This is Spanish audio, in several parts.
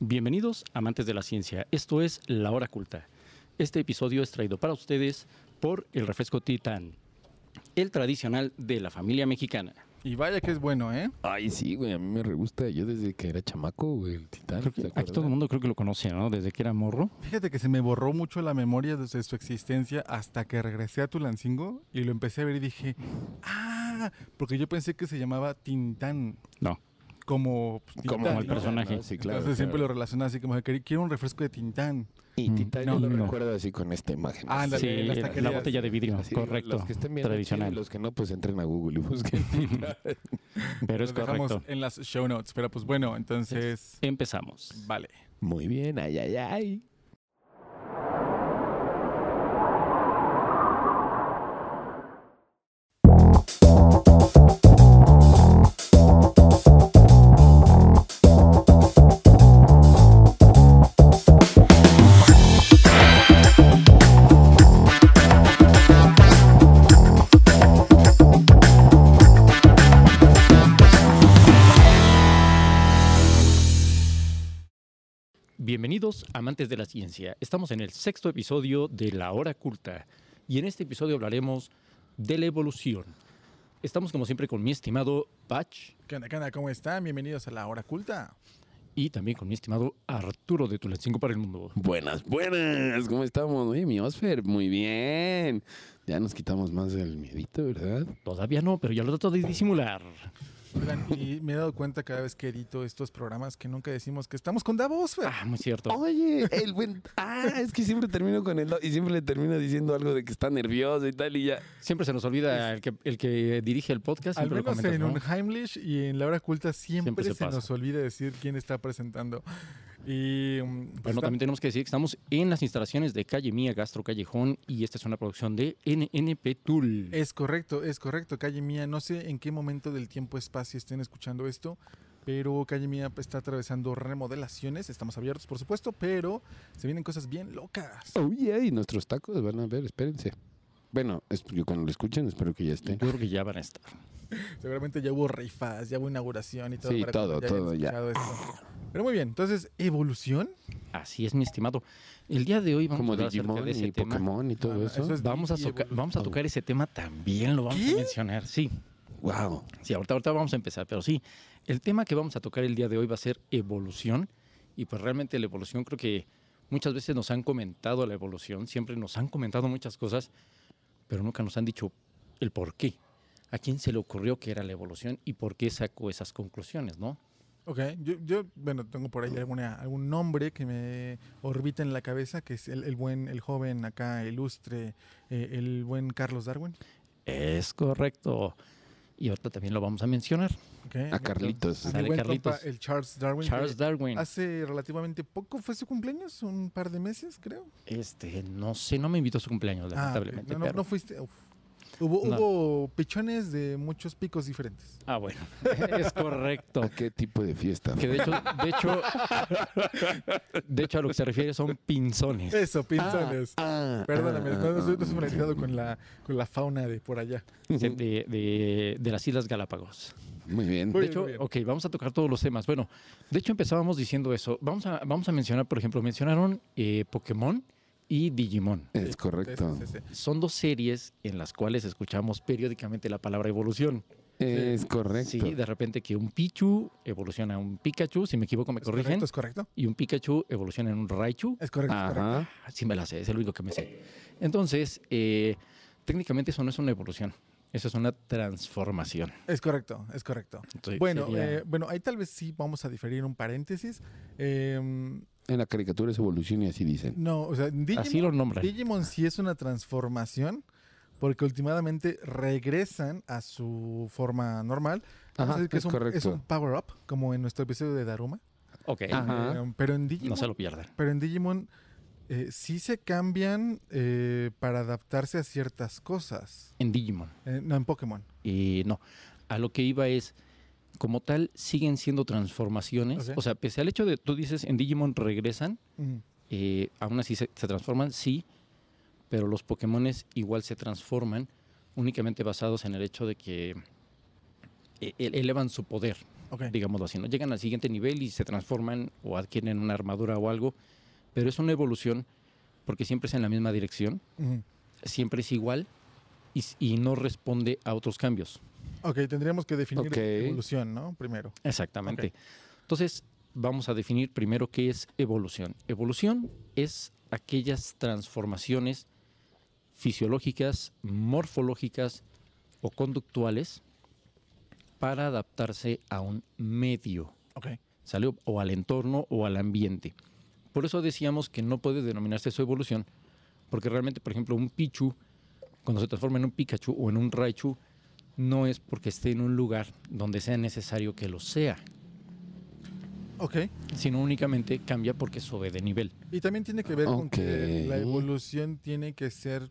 Bienvenidos, amantes de la ciencia. Esto es La Hora Culta. Este episodio es traído para ustedes por el refresco Titán, el tradicional de la familia mexicana. Y vaya que es bueno, ¿eh? Ay, sí, güey, a mí me re gusta. Yo desde que era chamaco, güey, el titán. Creo que ¿te aquí todo el mundo creo que lo conoce, ¿no? Desde que era morro. Fíjate que se me borró mucho la memoria desde su existencia hasta que regresé a Tulancingo y lo empecé a ver y dije, ah, porque yo pensé que se llamaba Tintán. No. Como, pues, Como Tintán, el ¿no? personaje. ¿no? Sí, claro. Entonces siempre lo claro. relacionaba así como que "Quería- quiero un refresco de Tintán. Y Mm, titán no, yo lo no. recuerdo así con esta imagen. Ah, ándale, Sí, las la taquerías. botella de vidrio, Así, correcto. Los que estén tradicional. los que no, pues entren a Google y busquen. Pero es correcto. en las show notes, pero pues bueno, entonces, Empezamos. vale. Muy bien, ay, ay, ay. Bienvenidos, amantes de la ciencia. Estamos en el sexto episodio de La Hora Culta y en este episodio hablaremos de la evolución. Estamos como siempre con mi estimado Patch ¿Qué onda, qué onda? ¿Cómo están? Bienvenidos a la hora culta. y también con mi estimado Arturo de Tulancingo para el Mundo. Buenas, buenas. ¿Cómo estamos? Oye, mi Osfer, muy bien. Ya nos quitamos más del miedito, ¿verdad? Todavía no, pero ya lo trato de disimular. Oigan, y me he dado cuenta cada vez que edito estos programas que nunca decimos que estamos con Davos. Fer. Ah, muy cierto. Oye, el buen. Ah, es que siempre termino con el. Y siempre le termino diciendo algo de que está nervioso y tal, y ya. Siempre se nos olvida el que, el que dirige el podcast. Al Siempre lo menos comentas, en ¿no? un Heimlich y en la hora culta siempre, Siempre se se, nos olvida decir quién está presentando. Y mm, pues Bueno, está- también tenemos que decir que estamos en las instalaciones de Calle Mía Gastro Callejón y esta es una producción de NNP Tool. es correcto, es correcto, Calle Mía. No sé en qué momento del tiempo-espacio estén escuchando esto, pero Calle Mía está atravesando remodelaciones. Estamos abiertos, por supuesto, pero se vienen cosas bien locas. Oh, yeah, y nuestros tacos van a ver, espérense. Bueno, es- yo cuando lo escuchen, espero que ya Yo estén. creo que ya van a estar. Seguramente ya hubo rifas, ya hubo inauguración y todo. Sí, para todo, todo, ya. Pero muy bien, entonces, ¿evolución? Así es, mi estimado. El día de hoy vamos Como a hablar acerca Digimon de ese y tema. Pokémon y todo Ah, eso. eso es- Vamos a, vamos tocar ese tema también, lo vamos ¿Qué? a mencionar. Sí, Wow. sí, ahorita, ahorita vamos a empezar, pero sí, el tema que vamos a tocar el día de hoy va a ser evolución. Y pues realmente la evolución creo que muchas veces nos han comentado la evolución, siempre nos han comentado muchas cosas, pero nunca nos han dicho el por qué. ¿A quién se le ocurrió que era la evolución y por qué sacó esas conclusiones, no? Ok, yo, yo, bueno, tengo por ahí alguna, algún nombre que me orbita en la cabeza, que es el, el buen, el joven acá, ilustre, eh, el buen Carlos Darwin. Es correcto. Y ahorita también lo vamos a mencionar. ok. A Carlitos. A mi Sale buen Carlitos. compa, el Charles Darwin. Charles Darwin. Hace relativamente poco fue su cumpleaños, un par de meses, creo. Este, no sé, no me invitó a su cumpleaños, Ah, lamentablemente. no, no, pero- no fuiste. uf. Hubo, No. hubo pichones de muchos picos diferentes. Ah, bueno, es correcto. ¿A qué tipo de fiesta? Que de hecho, de hecho, de hecho a lo que se refiere son pinzones. Eso, pinzones. Ah, Perdóname, ah, no, ah, no soy familiarizado con la, con la fauna de por allá. de, de- de las Islas Galápagos. Muy bien. Muy De hecho, muy bien. ok, vamos a tocar todos los temas. Bueno, de hecho empezábamos diciendo eso. Vamos a, vamos a mencionar, por ejemplo, mencionaron eh, Pokémon y Digimon. Es correcto. Sí, sí, sí. Son dos series en las cuales escuchamos periódicamente la palabra evolución. Es correcto. Sí, de repente que un Pichu evoluciona a un Pikachu, si me equivoco me ¿Es corrigen, correcto? ¿Es correcto? y un Pikachu evoluciona en un Raichu. Es correcto. es correcto. Ajá. Sí me la sé, es el único que me sé. Entonces, eh, técnicamente eso no es una evolución, eso es una transformación. Es correcto, es correcto. Entonces, Bueno, sería- eh, bueno, ahí tal vez sí vamos a diferir un paréntesis. Em, En la caricatura es evolución y así dicen. no, o sea, en Digimon, así lo nombran. Digimon sí es una transformación porque últimamente regresan a su forma normal. Vamos a Ajá, decir que es es un, es correcto. un power-up, como en nuestro episodio de Daruma. Ok, Ajá. Em, pero en Digimon, no se lo pierdan. pero en Digimon eh, sí se cambian eh, para adaptarse a ciertas cosas. En Digimon. Eh, no, en Pokémon. Y no, a lo que iba es, como tal, siguen siendo transformaciones. O sea, pese al hecho de, tú dices, en Digimon regresan, eh, aún así se, se transforman, sí, pero los Pokémones igual se transforman únicamente basados en el hecho de que eh, ele- elevan su poder. Ok. digámoslo así, ¿no? Llegan al siguiente nivel y se transforman o adquieren una armadura o algo, pero es una evolución porque siempre es en la misma dirección, siempre es igual y no responde a otros cambios. Ok, tendríamos que definir evolución, ¿no? Primero. Exactamente. Entonces, vamos a definir primero qué es evolución. Evolución es aquellas transformaciones fisiológicas, morfológicas o conductuales para adaptarse a un medio. Ok. ¿sale? O al entorno o al ambiente. Por eso decíamos que no puede denominarse su evolución, porque realmente, por ejemplo, un Pichu, cuando se transforma en un Pikachu o en un Raichu, no es porque esté en un lugar donde sea necesario que lo sea, Ok. sino únicamente cambia porque sube de nivel. Y también tiene que ver con que la evolución tiene que ser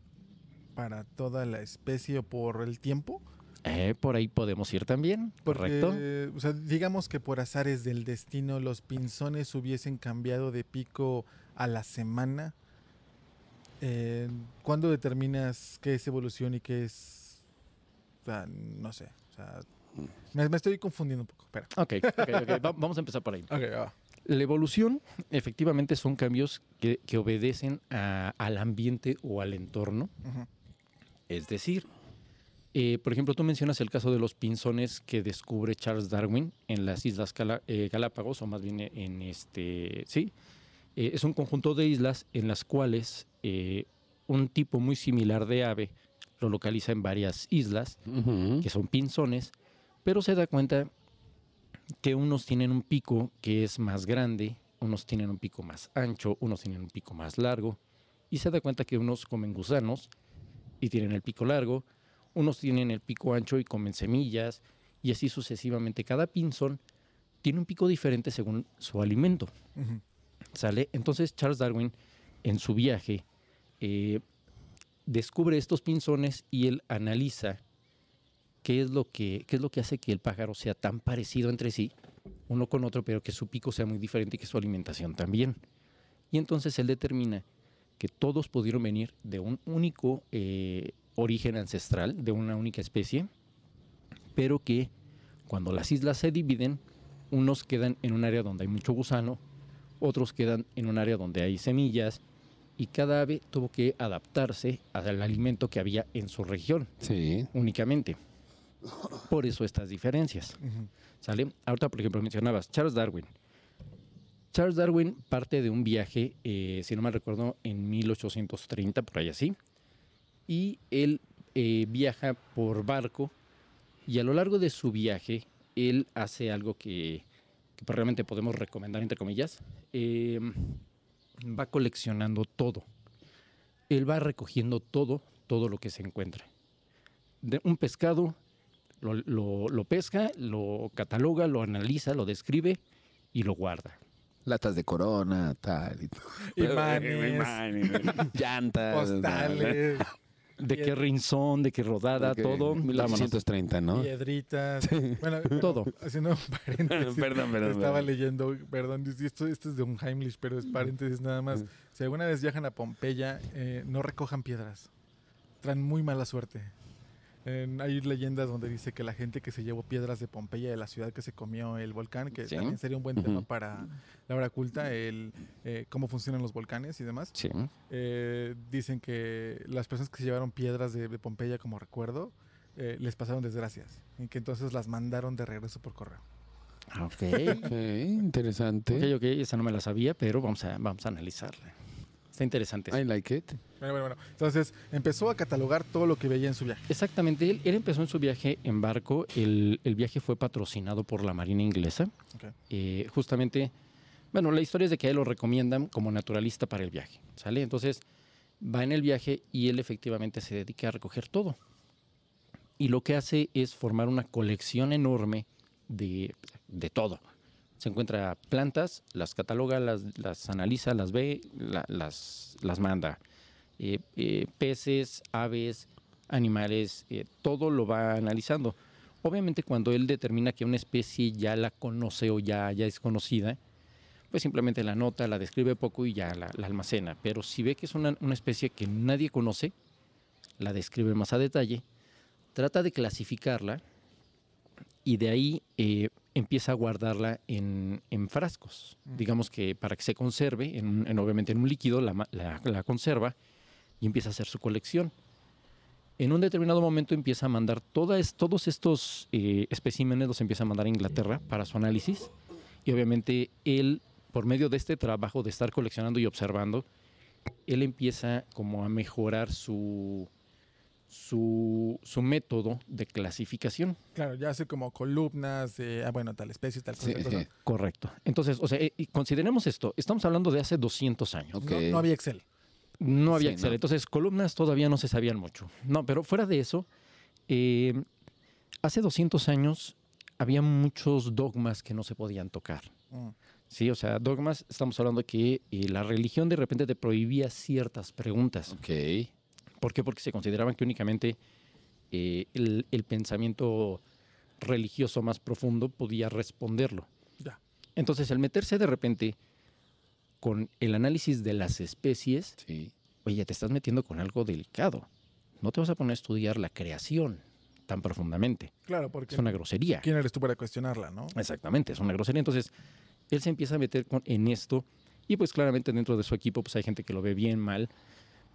para toda la especie o por el tiempo. Eh, por ahí podemos ir también, Porque, ¿correcto? o sea, digamos que por azares del destino los pinzones hubiesen cambiado de pico a la semana. Eh, ¿Cuándo determinas qué es evolución y qué es... O sea, no sé. O sea, me, me estoy confundiendo un poco. Espera. Ok, ok, ok, va- vamos a empezar por ahí. Ok, va. La evolución, efectivamente, son cambios que, que obedecen a- al ambiente o al entorno. Es decir, eh, por ejemplo, tú mencionas el caso de los pinzones que descubre Charles Darwin en las Islas Cala- eh, Galápagos, o más bien en este, sí, Eh, es un conjunto de islas en las cuales eh, un tipo muy similar de ave lo localiza en varias islas, que son pinzones, pero se da cuenta que unos tienen un pico que es más grande, unos tienen un pico más ancho, unos tienen un pico más largo, y se da cuenta que unos comen gusanos y tienen el pico largo, unos tienen el pico ancho y comen semillas, y así sucesivamente. Cada pinzón tiene un pico diferente según su alimento. ¿Sale? Entonces Charles Darwin, en su viaje, eh, descubre estos pinzones y él analiza qué es, lo que, qué es lo que hace que el pájaro sea tan parecido entre sí, uno con otro, pero que su pico sea muy diferente y que su alimentación también. Y entonces él determina que todos pudieron venir de un único eh, origen ancestral, de una única especie, pero que cuando las islas se dividen, unos quedan en un área donde hay mucho gusano, otros quedan en un área donde hay semillas, y cada ave tuvo que adaptarse al alimento que había en su región Sí. únicamente. Por eso estas diferencias. Ujú. ¿Sale? Ahorita, por ejemplo, mencionabas Charles Darwin. Charles Darwin parte de un viaje, eh, si no me recuerdo, en 1830, por ahí así, y él eh, viaja por barco y a lo largo de su viaje él hace algo que, que realmente podemos recomendar, entre comillas, eh, va coleccionando todo. Él va recogiendo todo, todo lo que se encuentra. De un pescado, lo, lo- lo pesca, lo cataloga, lo analiza, lo describe y lo guarda. Latas de corona, tal. y todo. Imanes, Imanes, Llantas. postales, De qué rinzón, de qué rodada, Ok, todo. vámonos. 1830, ¿no? piedritas. Bueno, Todo. Haciendo paréntesis. Perdón, perdón, Estaba perdón. leyendo, perdón, esto es de un Heimlich, pero es paréntesis nada más. Si alguna vez viajan a Pompeya, eh, no recojan piedras. Traen muy mala suerte. En- hay leyendas donde dice que la gente que se llevó piedras de Pompeya, de la ciudad que se comió el volcán, que Sí. también sería un buen tema para la hora culta, el eh, cómo funcionan los volcanes y demás. Sí. Eh, dicen que las personas que se llevaron piedras de, de Pompeya como recuerdo, eh, les pasaron desgracias y que entonces las mandaron de regreso por correo. Ok. Ok, interesante. ok, ok, esa no me la sabía, pero vamos a, vamos a analizarla. Está interesante. I like it. Bueno, bueno, bueno. Entonces empezó a catalogar todo lo que veía en su viaje. Exactamente, él, él empezó en su viaje en barco. El, el viaje fue patrocinado por la Marina Inglesa. Ok. Eh, justamente, bueno, la historia es de que a él lo recomiendan como naturalista para el viaje. ¿Sale? Entonces va en el viaje y él efectivamente se dedica a recoger todo. Y lo que hace es formar una colección enorme de, de todo. Se encuentra plantas, las cataloga, las, las analiza, las ve, la- las, las manda. Eh, eh, peces, aves, animales, eh, todo lo va analizando. Obviamente cuando él determina que una especie ya la conoce o ya, ya es conocida, pues simplemente la nota, la describe poco y ya la, la almacena. Pero si ve que es una, una especie que nadie conoce, la describe más a detalle, trata de clasificarla y de ahí eh, empieza a guardarla en, en frascos. Mm. Digamos que para que se conserve, en, en- obviamente en un líquido, la- la conserva y empieza a hacer su colección. En un determinado momento empieza a mandar todas, todos estos eh, especímenes, los empieza a mandar a Inglaterra para su análisis. Y obviamente él, por medio de este trabajo de estar coleccionando y observando, él empieza como a mejorar su, su, su método de clasificación. Claro, ya hace como columnas de, ah, bueno, tal especie, tal cosa. Sí, tal cosa. sí. Correcto. Entonces, o sea, eh, y consideremos esto. Estamos hablando de hace 200 años. Ok. No, no había Excel. No había Sí, Excel. no. Entonces, columnas todavía no se sabían mucho. No, pero fuera de eso, eh, hace 200 años había muchos dogmas que no se podían tocar. Mm. Sí, o sea, dogmas, estamos hablando que eh, la religión de repente te prohibía ciertas preguntas. Ok. ¿Por qué? Porque se consideraban que únicamente eh, el, el pensamiento religioso más profundo podía responderlo. Ya. Entonces, al meterse de repente con el análisis de las especies, Sí. oye, te estás metiendo con algo delicado. No te vas a poner a estudiar la creación tan profundamente. Claro, porque Es una grosería. ¿quién eres tú para cuestionarla, no? Exactamente, es una grosería. Entonces, él se empieza a meter con- en esto y pues claramente dentro de su equipo pues hay gente que lo ve bien, mal,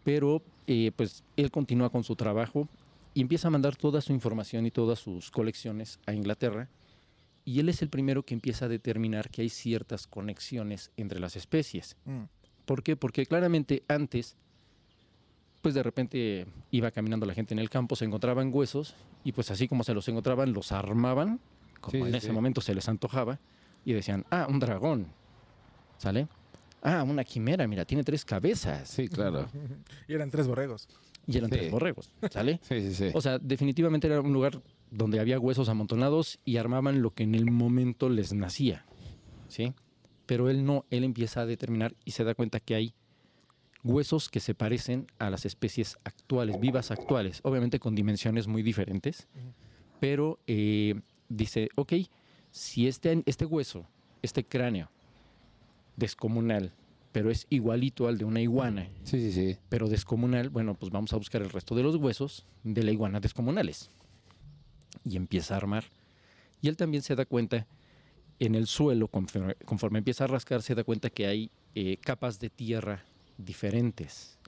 pero eh, pues él continúa con su trabajo y empieza a mandar toda su información y todas sus colecciones a Inglaterra y él es el primero que empieza a determinar que hay ciertas conexiones entre las especies. Mm. ¿Por qué? Porque claramente antes, pues de repente iba caminando la gente en el campo, se encontraban huesos y pues así como se los encontraban, los armaban, como Sí, en sí, ese momento se les antojaba, y decían, ah, un dragón, ¿sale? Ah, una quimera, mira, tiene tres cabezas. Sí, claro. Y eran tres borregos. Y eran Sí. tres borregos, ¿sale? Sí, sí, sí. O sea, definitivamente era un lugar donde había huesos amontonados y armaban lo que en el momento les nacía, ¿sí? Pero él no, él empieza a determinar y se da cuenta que hay huesos que se parecen a las especies actuales, vivas actuales, obviamente con dimensiones muy diferentes, pero eh, dice, ok, si este, este hueso, este cráneo descomunal, pero es igualito al de una iguana, Sí, sí, sí. pero descomunal, bueno, pues vamos a buscar el resto de los huesos de la iguana descomunales. Y empieza a armar. Y él también se da cuenta en el suelo, conforme, conforme empieza a rascar, se da cuenta que hay eh, capas de tierra diferentes.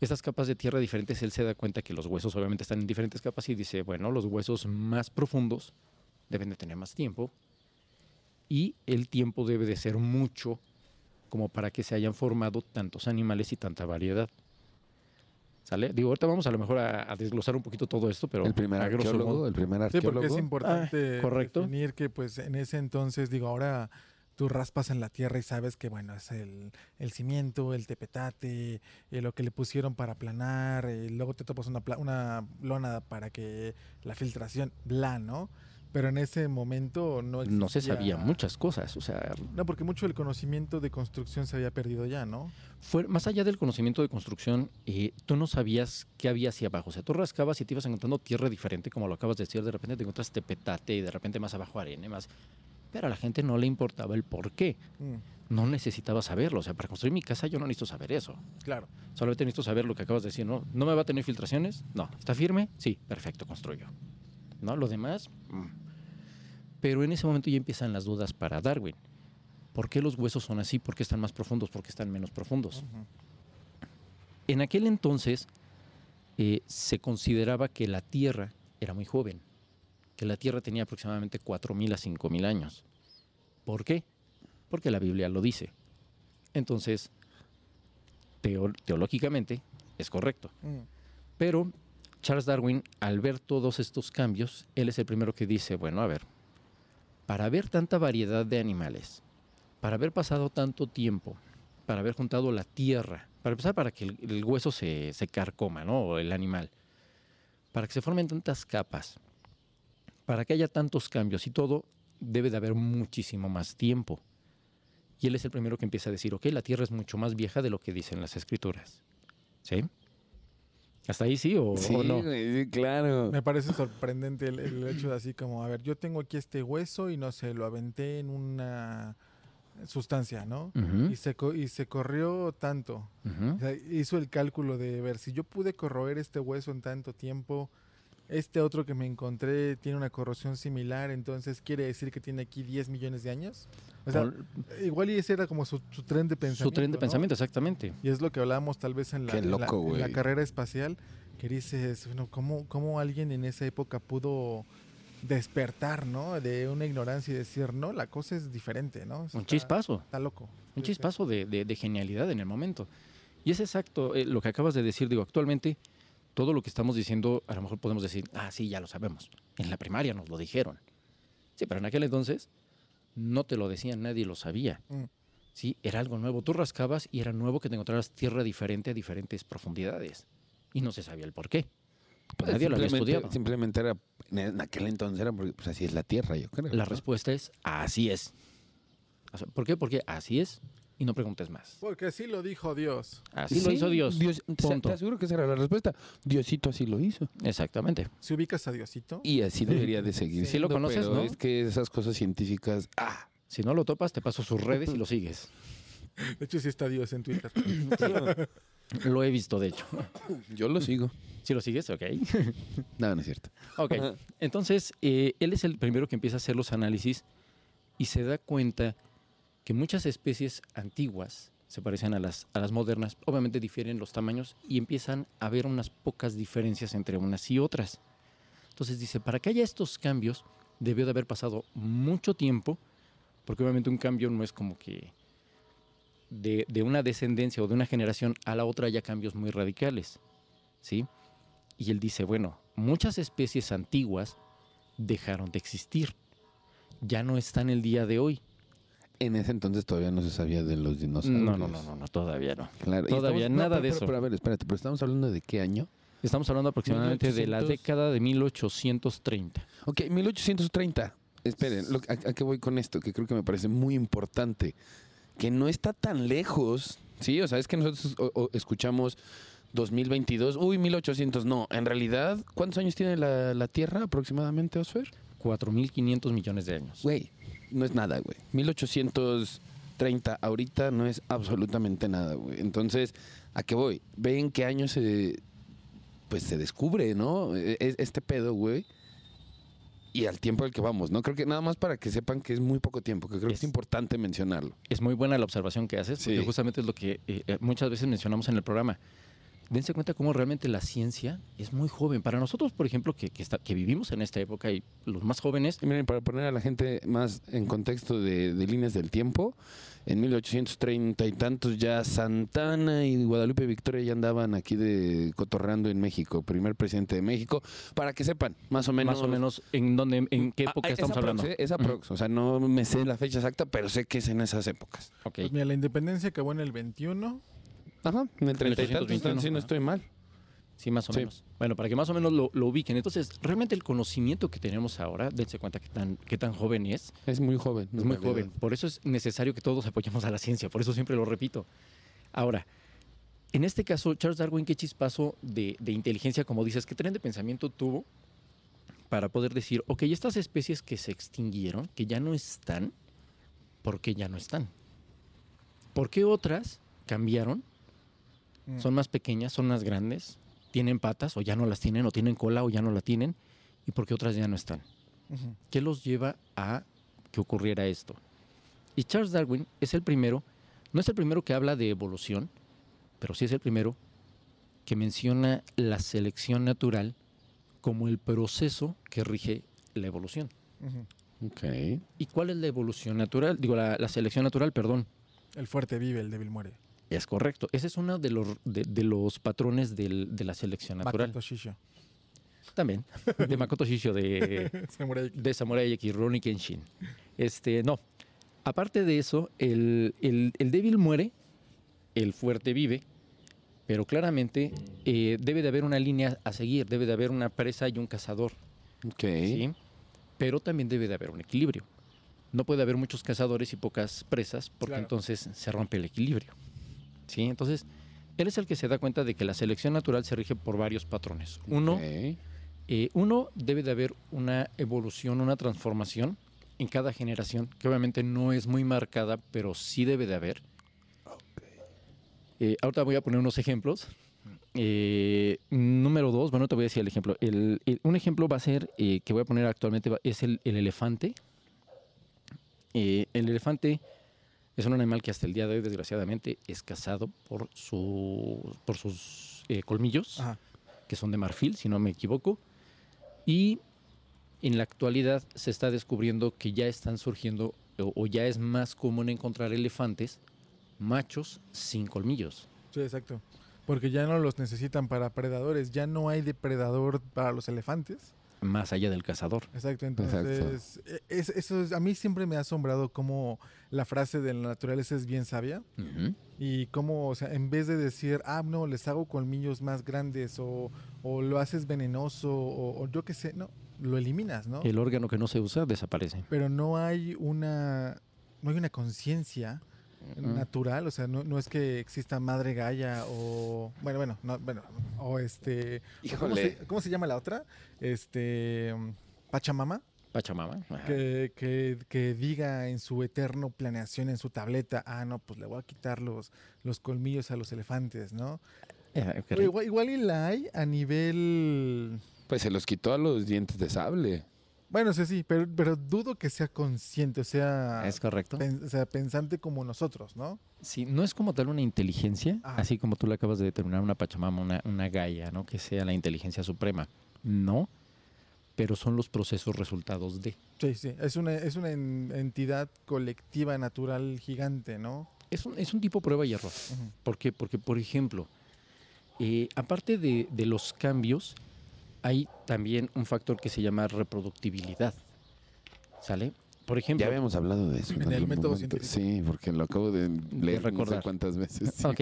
Estas capas de tierra diferentes, él se da cuenta que los huesos obviamente están en diferentes capas y dice, bueno, los huesos más profundos deben de tener más tiempo y el tiempo debe de ser mucho como para que se hayan formado tantos animales y tanta variedad. ¿Sale? Digo, ahorita vamos a lo mejor a, a desglosar un poquito todo esto, pero el primer a arqueólogo, modo- el primer Sí, porque arqueólogo. es importante Ah, correcto. definir que pues en ese entonces, digo, ahora tú raspas en la tierra y sabes que bueno, es el, el cimiento, el tepetate, eh, lo que le pusieron para aplanar, eh, luego te topas una, pla- una lona para que la filtración, bla, ¿no? Pero en ese momento no no se existía- sabía muchas cosas. O sea, No, porque mucho del conocimiento de construcción se había perdido ya, ¿no? fue, más allá del conocimiento de construcción, eh, tú no sabías qué había hacia abajo. O sea, tú rascabas y te ibas encontrando tierra diferente, como lo acabas de decir. De repente te encuentras tepetate y de repente más abajo arena, más. Pero a la gente no le importaba el por qué. Mm, No necesitaba saberlo. O sea, para construir mi casa yo no necesito saber eso. claro. Solamente necesito saber lo que acabas de decir, ¿no? ¿No me va a tener filtraciones? No. ¿Está firme? Sí, perfecto, construyo. ¿No? Lo demás. mm. Pero en ese momento ya empiezan las dudas para Darwin. ¿Por qué los huesos son así? ¿Por qué están más profundos? ¿Por qué están menos profundos? En aquel entonces eh, se consideraba que la Tierra era muy joven, que la Tierra tenía aproximadamente 4.000 a 5.000 años. ¿Por qué? Porque la Biblia lo dice. Entonces, teo- teológicamente es correcto. Pero Charles Darwin, al ver todos estos cambios, él es el primero que dice, bueno, a ver, para ver tanta variedad de animales, para haber pasado tanto tiempo, para haber juntado la tierra, para empezar, para que el, hueso se, se carcoma, ¿no? O el animal, para que se formen tantas capas, para que haya tantos cambios y todo, debe de haber muchísimo más tiempo. Y él es el primero que empieza a decir, ok, la tierra es mucho más vieja de lo que dicen las escrituras. ¿Sí? ¿Hasta ahí sí o, Sí, o no? güey, sí, claro. Me parece sorprendente el, el hecho de así como, a ver, yo tengo aquí este hueso y no sé, lo aventé en una sustancia, ¿no? Y se, co- y se corrió tanto. ujú. O sea, hizo el cálculo de ver si yo pude corroer este hueso en tanto tiempo este otro que me encontré tiene una corrosión similar, entonces quiere decir que tiene aquí 10 millones de años. O sea, igual y ese era como su, su tren de pensamiento. su tren de ¿no? pensamiento, exactamente. Y es lo que hablábamos tal vez en la, Qué en la- loco, en la güey. carrera espacial, que dices, bueno, ¿cómo, ¿cómo alguien en esa época pudo despertar, ¿no? De una ignorancia y decir, no, la cosa es diferente, ¿no? Un chispazo. Está loco. Un chispazo de, de- de genialidad en el momento. Y es exacto eh, lo que acabas de decir. Digo, actualmente todo lo que estamos diciendo, a lo mejor podemos decir, ah, sí, ya lo sabemos. En la primaria nos lo dijeron. Sí, pero en aquel entonces no te lo decían, nadie lo sabía. Mm. Sí, era algo nuevo. Tú rascabas y era nuevo que te encontraras tierra diferente a diferentes profundidades. Y no se sabía el por qué. Pues Nadie lo había simplemente- estudiado. Simplemente era, en aquel entonces era porque pues así es la Tierra, yo creo. La ¿no? respuesta es, así es. ¿Por qué? Porque así es y no preguntes más. Porque así lo dijo Dios. Así lo Sí, hizo Dios. te- Punto. Te aseguro que esa era la respuesta. Diosito así lo hizo. Exactamente. Si ubicas a Diosito, Y así debería de seguir. Sí lo conoces, pero ¿no? Es que esas cosas científicas. Ah, Si no lo topas, te paso sus redes y lo sigues. de hecho sí está Dios en Twitter. Lo he visto, de hecho. yo lo sigo. Si lo sigues, ok. No, no es cierto. Ok. Entonces, eh, él es el primero que empieza a hacer los análisis y se da cuenta que muchas especies antiguas se parecen a las, a las modernas. Obviamente difieren los tamaños y empiezan a haber unas pocas diferencias entre unas y otras. Entonces dice, para que haya estos cambios, debió de haber pasado mucho tiempo, porque obviamente un cambio no es como que de, de una descendencia o de una generación a la otra haya cambios muy radicales. ¿Sí? Y él dice, bueno, muchas especies antiguas dejaron de existir. Ya no están el día de hoy. En ese entonces todavía no se sabía de los dinosaurios. No, no, no, no, no, todavía no. Claro. Todavía estamos- no, nada pero- de pero- eso. Pero a ver, espérate, pero estamos hablando de qué año? Estamos hablando aproximadamente de la 1800. década de 1830. Ok, 1830. Esperen, lo- a, a qué voy con esto? Que creo que me parece muy importante. Que no está tan lejos, ¿sí? O sea, es que nosotros o- o escuchamos 2022, uy, 1800. No, en realidad, ¿cuántos años tiene la, la Tierra aproximadamente, Osfer? 4.500 millones de años. Güey, no es nada, güey. 1830 ahorita no es absolutamente nada, güey. Entonces, ¿a qué voy? Ve en qué año se, pues se descubre, ¿no? E- e- Este pedo, güey. Y al tiempo al que vamos, ¿no? Creo que nada más para que sepan que es muy poco tiempo, que creo que Es- es importante mencionarlo. Es muy buena la observación que haces, porque Sí. justamente es lo que eh, eh, muchas veces mencionamos en el programa. Dense cuenta cómo realmente la ciencia es muy joven. Para nosotros, por ejemplo, que, que, está- que vivimos en esta época y los más jóvenes, Y miren, para poner a la gente más en contexto de, de líneas del tiempo, en 1830 y tantos ya Santana y Guadalupe Victoria ya andaban aquí de cotorreando en México, primer presidente de México, para que sepan más o menos. más o menos, ¿en, dónde, en qué Ah, época ah, estamos hablando? ¿eh? Es aprox, o sea, no me sé la fecha exacta, pero sé que es en esas épocas. Ok. Pues mira, la independencia acabó en el 21. Ajá, en el 30 y tantos, 1821, entonces sí, no estoy mal. Sí, más o Sí. menos. Bueno, para que más o menos lo, lo ubiquen. Entonces, realmente el conocimiento que tenemos ahora, dense cuenta qué tan, qué tan joven es. Es muy joven. Es muy realidad. joven. Por eso es necesario que todos apoyemos a la ciencia. Por eso siempre lo repito. Ahora, en este caso, Charles Darwin, qué chispazo de, de inteligencia, como dices, qué tren de pensamiento tuvo para poder decir, ok, estas especies que se extinguieron, que ya no están, ¿por qué ya no están? ¿Por qué otras cambiaron? Mm. Son más pequeñas, son más grandes, tienen patas o ya no las tienen, o tienen cola o ya no la tienen, y por qué otras ya no están. ¿Qué los lleva a que ocurriera esto? Y Charles Darwin es el primero, no es el primero que habla de evolución, pero sí es el primero que menciona la selección natural como el proceso que rige la evolución. ¿Y cuál es la evolución natural? Digo, la, la selección natural, perdón. El fuerte vive, el débil muere. Es correcto. Ese es uno de los, de, de los patrones del- de la selección natural. Makoto Shisho. También. De Makoto Shishio, de, Samurai de Samurai X, Ronnie Kenshin. Este, no. Aparte de eso, el, el- el débil muere, el fuerte vive, pero claramente eh, debe de haber una línea a seguir, debe de haber una presa y un cazador, Ok. ¿sí? Pero también debe de haber un equilibrio. No puede haber muchos cazadores y pocas presas, porque Claro. entonces se rompe el equilibrio. ¿Sí? Entonces, él es el que se da cuenta de que la selección natural se rige por varios patrones. Uno, eh, uno, debe de haber una evolución, una transformación en cada generación, que obviamente no es muy marcada, pero sí debe de haber. Eh, ahorita voy a poner unos ejemplos. Eh, número dos, bueno, te voy a decir el ejemplo. El- el- un ejemplo va a ser, eh, que voy a poner actualmente, es el, el elefante. El elefante es un animal que hasta el día de hoy, desgraciadamente, es cazado por, su, por sus eh, colmillos, Ajá. que son de marfil, si no me equivoco. Y en la actualidad se está descubriendo que ya están surgiendo, o, o ya es más común encontrar elefantes machos sin colmillos. Sí, exacto. Porque ya no los necesitan para predadores. Ya no hay depredador para los elefantes. Más allá del cazador. Exacto, entonces e- es- eso es- a mí siempre me ha asombrado cómo la frase de la naturaleza es bien sabia y cómo, o sea, en vez de decir, ah, no, les hago colmillos más grandes o, o lo haces venenoso o, o yo qué sé, no, lo eliminas, ¿no? El órgano que no se usa desaparece. Pero no hay una, no hay una conciencia Natural, o sea, no, no es que exista madre Gaia o, bueno, bueno, no, bueno, o este, ¿cómo se, Híjole. cómo se llama la otra? Este, Pachamama. Pachamama. que, que, que diga en su eterno planeación, en su tableta, ah, no, pues le voy a quitar los, los colmillos a los elefantes, ¿no? Eh, Pero igual, igual y la hay a nivel... Pues se los quitó a los dientes de sable. Bueno, sí, sí, pero, pero dudo que sea consciente, o sea, Es correcto. pen- o sea, pensante como nosotros, ¿no? Sí, no es como tal una inteligencia, Ajá. así como tú le acabas de determinar una Pachamama, una, una Gaia, ¿no? Que sea la inteligencia suprema. No, pero son los procesos resultados de. Sí, sí, es una, es una en- entidad colectiva natural gigante, ¿no? Es un, es un tipo prueba y error. Ujú. ¿Por qué? Porque, por ejemplo, eh, aparte de, de los cambios, hay también un factor que se llama reproductibilidad. ¿Sale? Por ejemplo, Ya habíamos hablado de eso. En el método momento. científico. Sí, porque lo acabo de leer no sé recordar. cuántas veces. sí. Ok.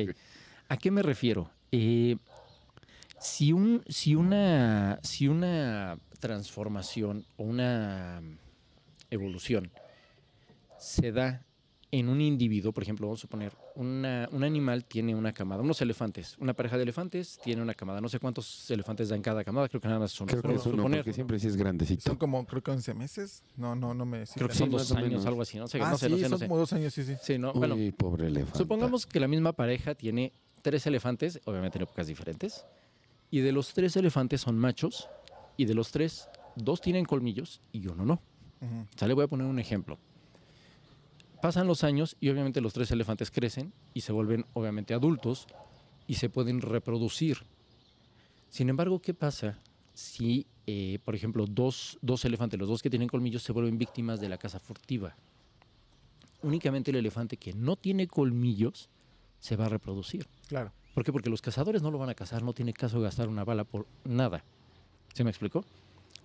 ¿A qué me refiero? Eh, si, un, si, una, si una transformación o una evolución se da en un individuo, por ejemplo, vamos a suponer, una- un animal tiene una camada, unos elefantes, una pareja de elefantes tiene una camada, no sé cuántos elefantes dan cada camada, creo que nada más son Creo que vamos es a uno, suponer. porque siempre sí es grandecito. Son como, creo que 11 meses, no, no, no me... Creo que son Sí, dos o años, menos. algo así, no sé, Ah, no sé, sí, no sé, no son sé. como dos años, sí, sí. Sí, no, Uy, bueno, pobre elefante. Supongamos que la misma pareja tiene tres elefantes, obviamente en épocas diferentes, y de los tres elefantes son machos, y de los tres, dos tienen colmillos y uno no. Ujú. ¿Sale? Voy a poner un ejemplo. Pasan los años y obviamente los tres elefantes crecen y se vuelven obviamente adultos y se pueden reproducir. Sin embargo, ¿qué pasa si, eh, por ejemplo, dos, dos elefantes, los dos que tienen colmillos, se vuelven víctimas de la caza furtiva? Únicamente el elefante que no tiene colmillos se va a reproducir. Claro. ¿Por qué? Porque los cazadores no lo van a cazar, no tiene caso gastar una bala por nada. ¿Se me explicó?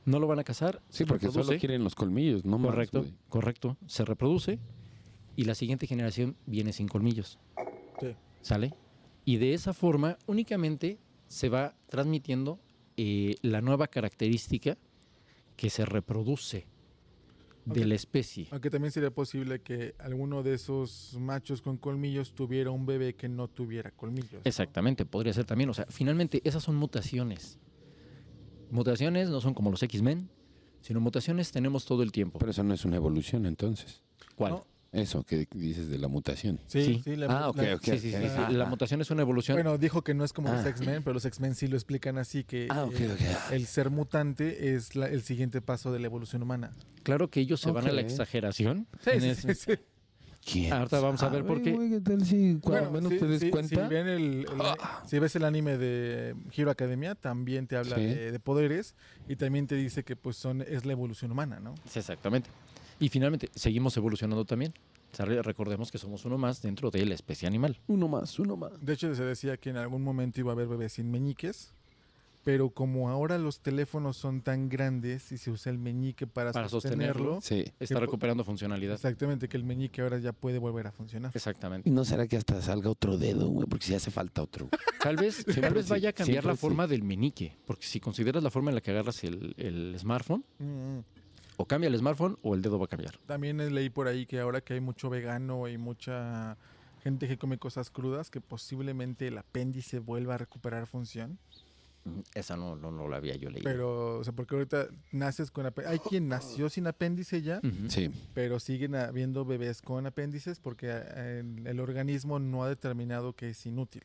No lo van a cazar. Sí, se porque solo reproduce. quieren los colmillos, no más, Correcto, güey. correcto. Se reproduce y la siguiente generación viene sin colmillos. Sí. ¿Sale? Y de esa forma únicamente se va transmitiendo eh, la nueva característica que se reproduce de la especie. Aunque también sería posible que alguno de esos machos con colmillos tuviera un bebé que no tuviera colmillos. ¿no? Exactamente, podría ser también. O sea, finalmente esas son mutaciones. Mutaciones no son como los X-Men, sino mutaciones tenemos todo el tiempo. Pero eso no es una evolución, entonces. ¿Cuál? No, Eso que dices de la mutación. Sí, Sí. sí. la- Ah, ok, la- ok. Sí, sí, sí, sí. Ajá. La mutación es una evolución. Bueno, dijo que no es como los Ah. X-Men, pero los X-Men sí lo explican así, que Ah, eh, el ser mutante es la- el siguiente paso de la evolución humana. Claro que ellos se van a la exageración. Sí, en sí, ese- sí, sí. ¿Quién Ahorita vamos a ver por qué. güey? ¿Qué tal si cuando Bueno, menos sí, te des sí, cuenta? Si, ven el- el- Ah. si ves el anime de Hero Academia, también te habla Sí. de, de poderes y también te dice que pues son es la evolución humana, ¿no? Sí, exactamente. Y finalmente, seguimos evolucionando también. Recordemos que somos uno más dentro de la especie animal. Uno más, uno más. De hecho, se decía que en algún momento iba a haber bebés sin meñiques, pero como ahora los teléfonos son tan grandes y se usa el meñique para, Para sostenerlo, sostenerlo. Sí. Está recuperando funcionalidad. exactamente que el meñique ahora ya puede volver a funcionar. Exactamente. ¿Y no será que hasta salga otro dedo, güey? Porque si hace falta otro. Tal vez, tal vez vaya a cambiar la sí. forma del meñique. Porque si consideras la forma en la que agarras el, el smartphone, Mm, mm. O cambia el smartphone o el dedo va a cambiar. También leí por ahí que ahora que hay mucho vegano y mucha gente que come cosas crudas, que posiblemente el apéndice vuelva a recuperar función. Mm, Esa no, no, no la había yo leído. Pero, o sea, porque ahorita naces con apéndice. Hay quien nació sin apéndice ya. Sí. pero siguen habiendo bebés con apéndices porque eh, el, el organismo no ha determinado que es inútil.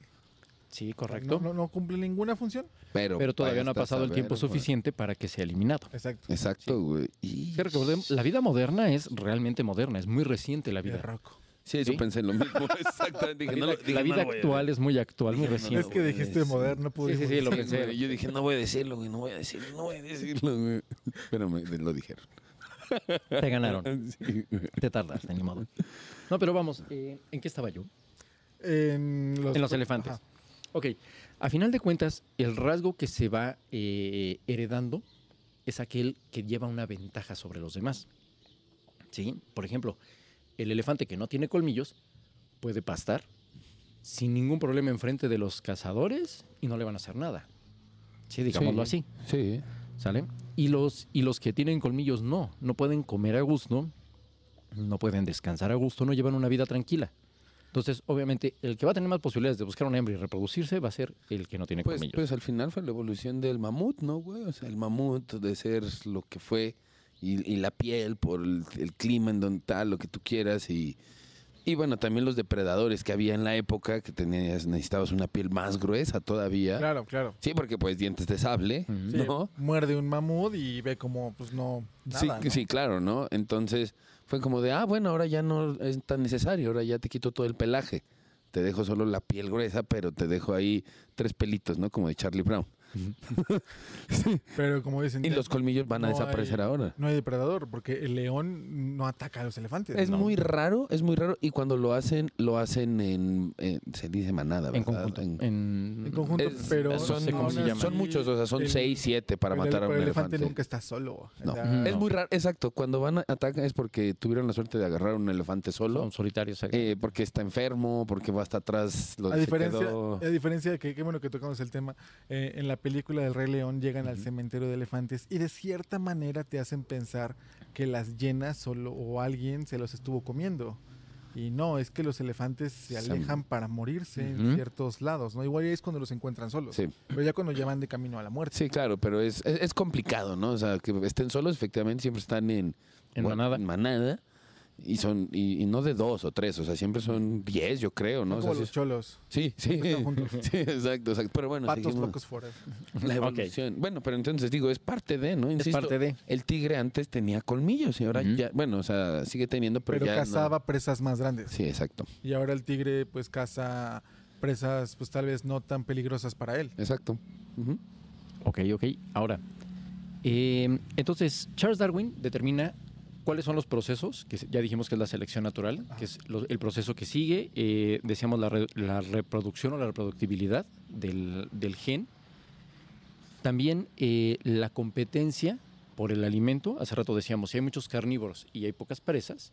Sí, correcto. No, no, no cumple ninguna función. Pero, pero todavía no ha pasado el tiempo suficiente para que sea eliminado. Exacto. Exacto, güey. Recordemos, la vida moderna es realmente moderna, es muy reciente la vida. Rocco. Sí, ¿Sí? pensé en lo mismo. Exactamente. La Dije, vida, no lo- dije, la no vida lo voy a actual es muy actual, muy reciente. es que dijiste moderno, pudimos sí, sí, lo decir. pensé. Yo dije, no voy a decirlo, güey, no voy a decirlo, no voy a decirlo, güey. Pero me lo dijeron. Te ganaron. Sí. Te tardaste, ni modo. No, pero vamos, eh, ¿en qué estaba yo? En los, En los elefantes. Ajá. Ok, a final de cuentas, el rasgo que se va eh, heredando es aquel que lleva una ventaja sobre los demás. ¿Sí? Por ejemplo, el elefante que no tiene colmillos puede pastar sin ningún problema enfrente de los cazadores y no le van a hacer nada. Sí, digámoslo así. Sí. ¿Sale? Y los, y los que tienen colmillos no, no pueden comer a gusto, no pueden descansar a gusto, no llevan una vida tranquila. Entonces, obviamente, el que va a tener más posibilidades de buscar una hembra y reproducirse va a ser el que no tiene Pues, colmillos. pues al final fue la evolución del mamut, ¿no, güey? O sea, el mamut de ser lo que fue y, y la piel por el, el clima en donde tal, lo que tú quieras y... Y bueno, también los depredadores que había en la época, que tenías, necesitabas una piel más gruesa todavía. Claro, claro. Sí, porque pues dientes de sable, Ujú. Sí, ¿no? Muerde un mamut y ve como, pues no. sí, Nada, ¿no? sí, claro, ¿no? Entonces fue como de, ah, bueno, ahora ya no es tan necesario, ahora ya te quito todo el pelaje. Te dejo solo la piel gruesa, pero te dejo ahí tres pelitos, ¿no? Como de Charlie Brown. Pero como dicen. Y los colmillos van a desaparecer hay- ahora. No hay depredador, porque el león no ataca a los elefantes. Es ¿no? muy raro, es muy raro. Y cuando lo hacen, lo hacen en, en- se dice manada, ¿verdad? en conjunto. En- En, En conjunto, es- pero. no son, sé cómo se aún llama. son así, muchos, o sea, son el- seis, siete para el- matar a un pero el elefante. elefante nunca está solo. No. O sea. Es muy raro, exacto. Cuando van a atacar es porque tuvieron la suerte de agarrar a un elefante solo, Son solitarios. eh, porque está enfermo, porque va hasta atrás. Lo A diferencia, quedó- a diferencia de que, qué bueno que tocamos el tema, eh, en la película del Rey León llegan al cementerio de elefantes y de cierta manera te hacen pensar que las llenas solo o alguien se los estuvo comiendo. Y no, es que los elefantes se alejan para morirse en ciertos lados, ¿no? Igual es cuando los encuentran solos, Sí, pero ya cuando ya van de camino a la muerte. sí, claro, pero es, es, es complicado, ¿no? O sea, que estén solos, efectivamente, siempre están en, En bueno, manada. en manada. Y son, y, y no de dos o tres, o sea, siempre son diez, yo creo, ¿no? Son O sea, como sí los es- cholos, Sí, sí. Siempre están juntos. Sí, exacto, exacto. Pero bueno, patos seguimos. locos forever. La evolución. Bueno, pero entonces digo, es parte de, ¿no? Es parte de. El tigre antes tenía colmillos y ahora ya, bueno, o sea, sigue teniendo, pero, Pero, ya no. cazaba presas más grandes. Sí, exacto, Y ahora el tigre pues caza presas pues tal vez no tan peligrosas para él. exacto. Ujú. Ok, ok. Ahora, eh, entonces Charles Darwin determina cuáles son los procesos, que ya dijimos que es la selección natural, Ajá. que es lo- el proceso que sigue, eh, decíamos la, re- la reproducción o la reproductibilidad del, del gen. También eh, la competencia por el alimento. Hace rato decíamos, si hay muchos carnívoros y hay pocas presas,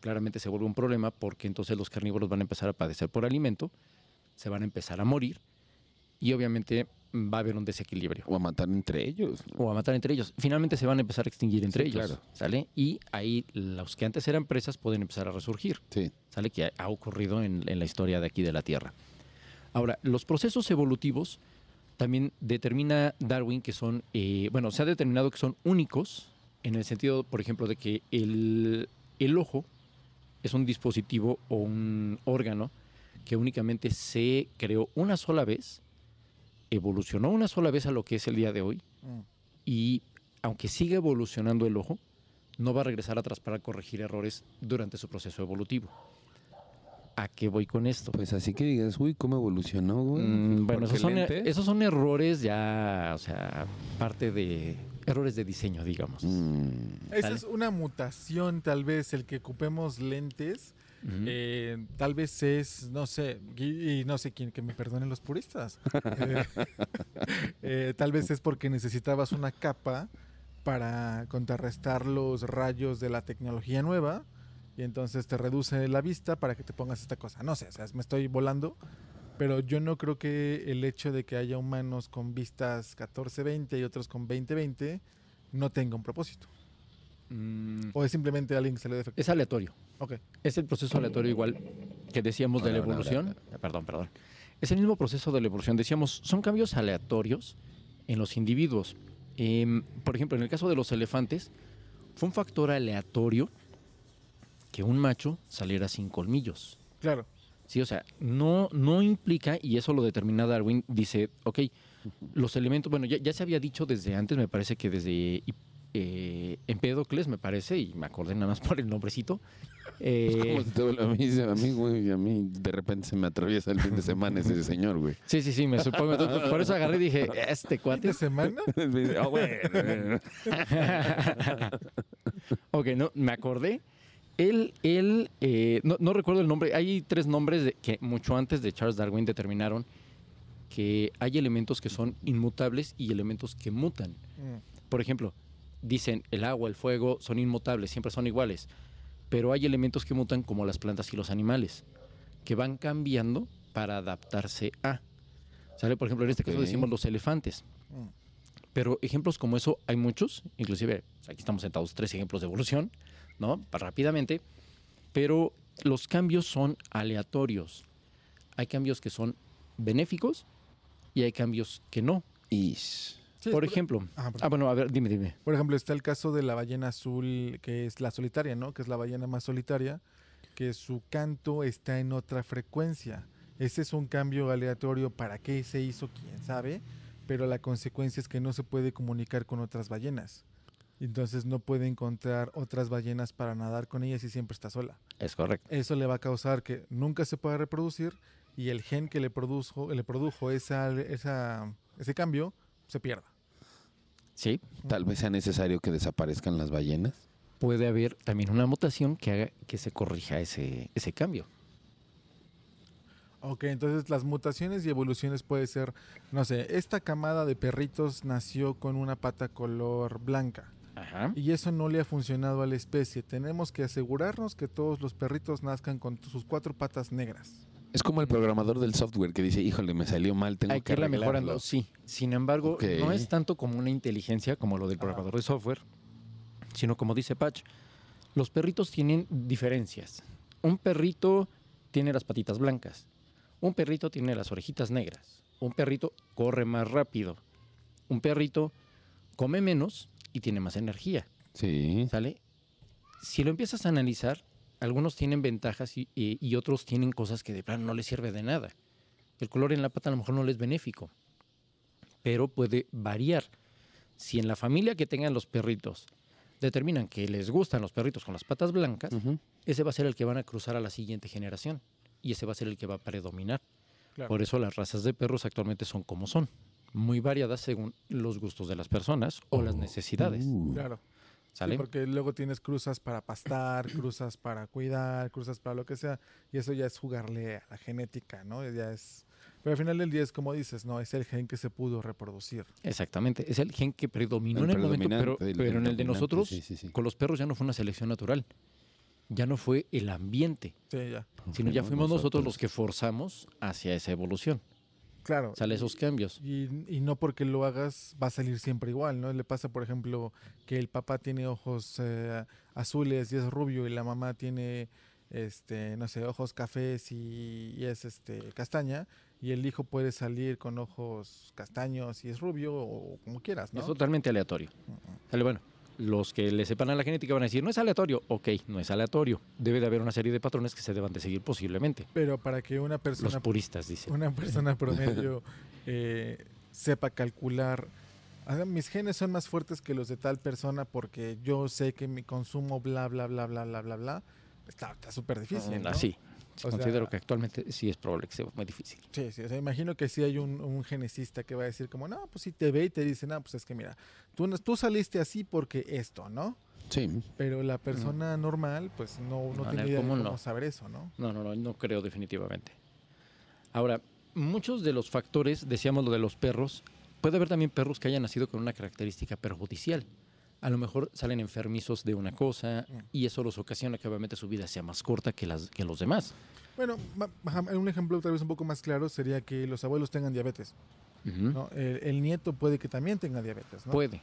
claramente se vuelve un problema porque entonces los carnívoros van a empezar a padecer por alimento, se van a empezar a morir y obviamente va a haber un desequilibrio O a matar entre ellos. o a matar entre ellos. Finalmente se van a empezar a extinguir entre Sí, ellos, claro. ¿sale? Y ahí los que antes eran presas pueden empezar a resurgir, Sí. ¿sale? Que ha, ha ocurrido en, en la historia de aquí de la Tierra. Ahora, los procesos evolutivos también determina Darwin que son, eh, bueno, se ha determinado que son únicos en el sentido, por ejemplo, de que el, el ojo es un dispositivo o un órgano que únicamente se creó una sola vez, evolucionó una sola vez a lo que es el día de hoy, Mm. y aunque siga evolucionando el ojo, no va a regresar atrás para corregir errores durante su proceso evolutivo. ¿A qué voy con esto? Pues así que digas, uy, ¿cómo evolucionó, güey? Mm, bueno, esos son, esos son errores ya, o sea, parte de errores de diseño, digamos. Mm, Esa es una mutación, tal vez, el que ocupemos lentes. Eh, tal vez es, no sé, y, y no sé quién, que me perdonen los puristas. Eh, eh, tal vez es porque necesitabas una capa para contrarrestar los rayos de la tecnología nueva y entonces te reduce la vista para que te pongas esta cosa. No sé, o sea, me estoy volando, pero yo no creo que el hecho de que haya humanos con vistas 14-20 y otros con 20-20 no tenga un propósito. Mm, O es simplemente alguien que se le defecto. es aleatorio. Ok. Es el proceso aleatorio igual que decíamos de la evolución. Perdón, perdón. Es el mismo proceso de la evolución. Decíamos, son cambios aleatorios en los individuos. Em, por ejemplo, en el caso de los elefantes, fue un factor aleatorio que un macho saliera sin colmillos. Claro. Sí, o sea, no, no implica, y eso lo determina Darwin, dice, ok, los elementos, bueno, ya, ya se había dicho desde antes, me parece que desde eh, Empédocles, me parece, y me acordé nada más por el nombrecito. eh, Como si te- a, mí, a mí, güey, a mí de repente se me atroviesa el fin de semana ese señor, güey. sí, sí, sí, me supongo. por eso agarré y dije, este ¿Fin cuate. de semana? Ah, güey. ok, no, me acordé. Él, él eh, no, no recuerdo el nombre. Hay tres nombres de- que mucho antes de Charles Darwin determinaron que hay elementos que son inmutables y elementos que mutan. Mm. Por ejemplo, dicen el agua, el fuego son inmutables, siempre son iguales. Pero hay elementos que mutan como las plantas y los animales, que van cambiando para adaptarse a. ¿Sale? Por ejemplo, en este caso decimos los elefantes. Mm. Pero ejemplos como eso hay muchos, inclusive aquí estamos sentados tres ejemplos de evolución, ¿no? Rápidamente, pero los cambios son aleatorios. Hay cambios que son benéficos y hay cambios que no. Sí. Por ejemplo, Ajá, por- ah, bueno, a ver, dime, dime. Por ejemplo, está el caso de la ballena azul, que es la solitaria, ¿no? Que es la ballena más solitaria, que su canto está en otra frecuencia. Ese es un cambio aleatorio. ¿Para qué se hizo? Quién sabe. Pero la consecuencia es que no se puede comunicar con otras ballenas. Entonces no puede encontrar otras ballenas para nadar con ellas y siempre está sola. Es correcto. Eso le va a causar que nunca se pueda reproducir y el gen que le produjo, le produjo esa, esa, ese cambio se pierda. Sí, Tal vez sea necesario que desaparezcan las ballenas. puede haber también una mutación que haga que se corrija ese, ese cambio. Ok, entonces las mutaciones y evoluciones puede ser, no sé, esta camada de perritos nació con una pata color blanca Ajá. y eso no le ha funcionado a la especie. Tenemos que asegurarnos que todos los perritos nazcan con sus cuatro patas negras. Es como el programador del software que dice, híjole, me salió mal, tengo Hay que que irla arreglarlo". mejorando, sí. Sin embargo, no es tanto como una inteligencia como lo del programador de software, sino como dice Patch, los perritos tienen diferencias. Un perrito tiene las patitas blancas, un perrito tiene las orejitas negras, un perrito corre más rápido, un perrito come menos y tiene más energía. Sí. ¿Sale? Si lo empiezas a analizar, algunos tienen ventajas y, y- y otros tienen cosas que de plano no les sirve de nada. El color en la pata a lo mejor no les es benéfico, pero puede variar. Si en la familia que tengan los perritos determinan que les gustan los perritos con las patas blancas, ese va a ser el que van a cruzar a la siguiente generación y ese va a ser el que va a predominar. Claro. Por eso las razas de perros actualmente son como son, muy variadas según los gustos de las personas o las necesidades. Uh. Claro. Porque luego tienes cruzas para pastar, cruzas para cuidar, cruzas para lo que sea, y eso ya es jugarle a la genética, ¿no? Ya es... Pero al final del día es como dices, ¿no? Es el gen que se pudo reproducir. Exactamente, es el gen que predominó El en el momento, pero, el- en el de nosotros, sí, sí, sí. con los perros ya no fue una selección natural, ya no fue el ambiente, Sí, ya. sino ya Fuimos fuimos nosotros los que forzamos hacia esa evolución, Claro. sale esos cambios. Y, y no porque lo hagas va a salir siempre igual, ¿no? Le pasa, por ejemplo, que el papá tiene ojos eh, azules y es rubio y la mamá tiene, este, no sé, ojos cafés y, y es este castaña y el hijo puede salir con ojos castaños y es rubio o como quieras, ¿no? Es totalmente aleatorio. Sale, bueno, los que le sepan a la genética van a decir, no es aleatorio, ok, no es aleatorio, debe de haber una serie de patrones que se deban de seguir posiblemente. Pero para que una Los persona puristas dicen. una persona promedio eh, sepa calcular. "Ah, Mis genes son más fuertes que los de tal persona porque yo sé que mi consumo bla bla bla bla bla bla bla está está súper difícil. ¿no? Así, O considero sea- que actualmente sí es probable que sea muy difícil. Sí, sí, o sea, imagino que sí hay un, un genesista que va a decir como, no, pues si te ve y te dice, no, pues es que mira, tú, saliste así porque esto, ¿no? Sí. Pero la persona normal, pues no, no No, en tiene idea de cómo no. saber eso, ¿no? No, no, no, no creo definitivamente. Ahora, muchos de los factores, decíamos lo de los perros, puede haber también perros que hayan nacido con una característica perjudicial. A lo mejor salen enfermizos de una cosa Mm. y eso los ocasiona que obviamente su vida sea más corta que, las, que los demás. Bueno, un ejemplo tal vez un poco más claro sería que los abuelos tengan diabetes, ¿no? El, el nieto puede que también tenga diabetes, ¿no? Puede,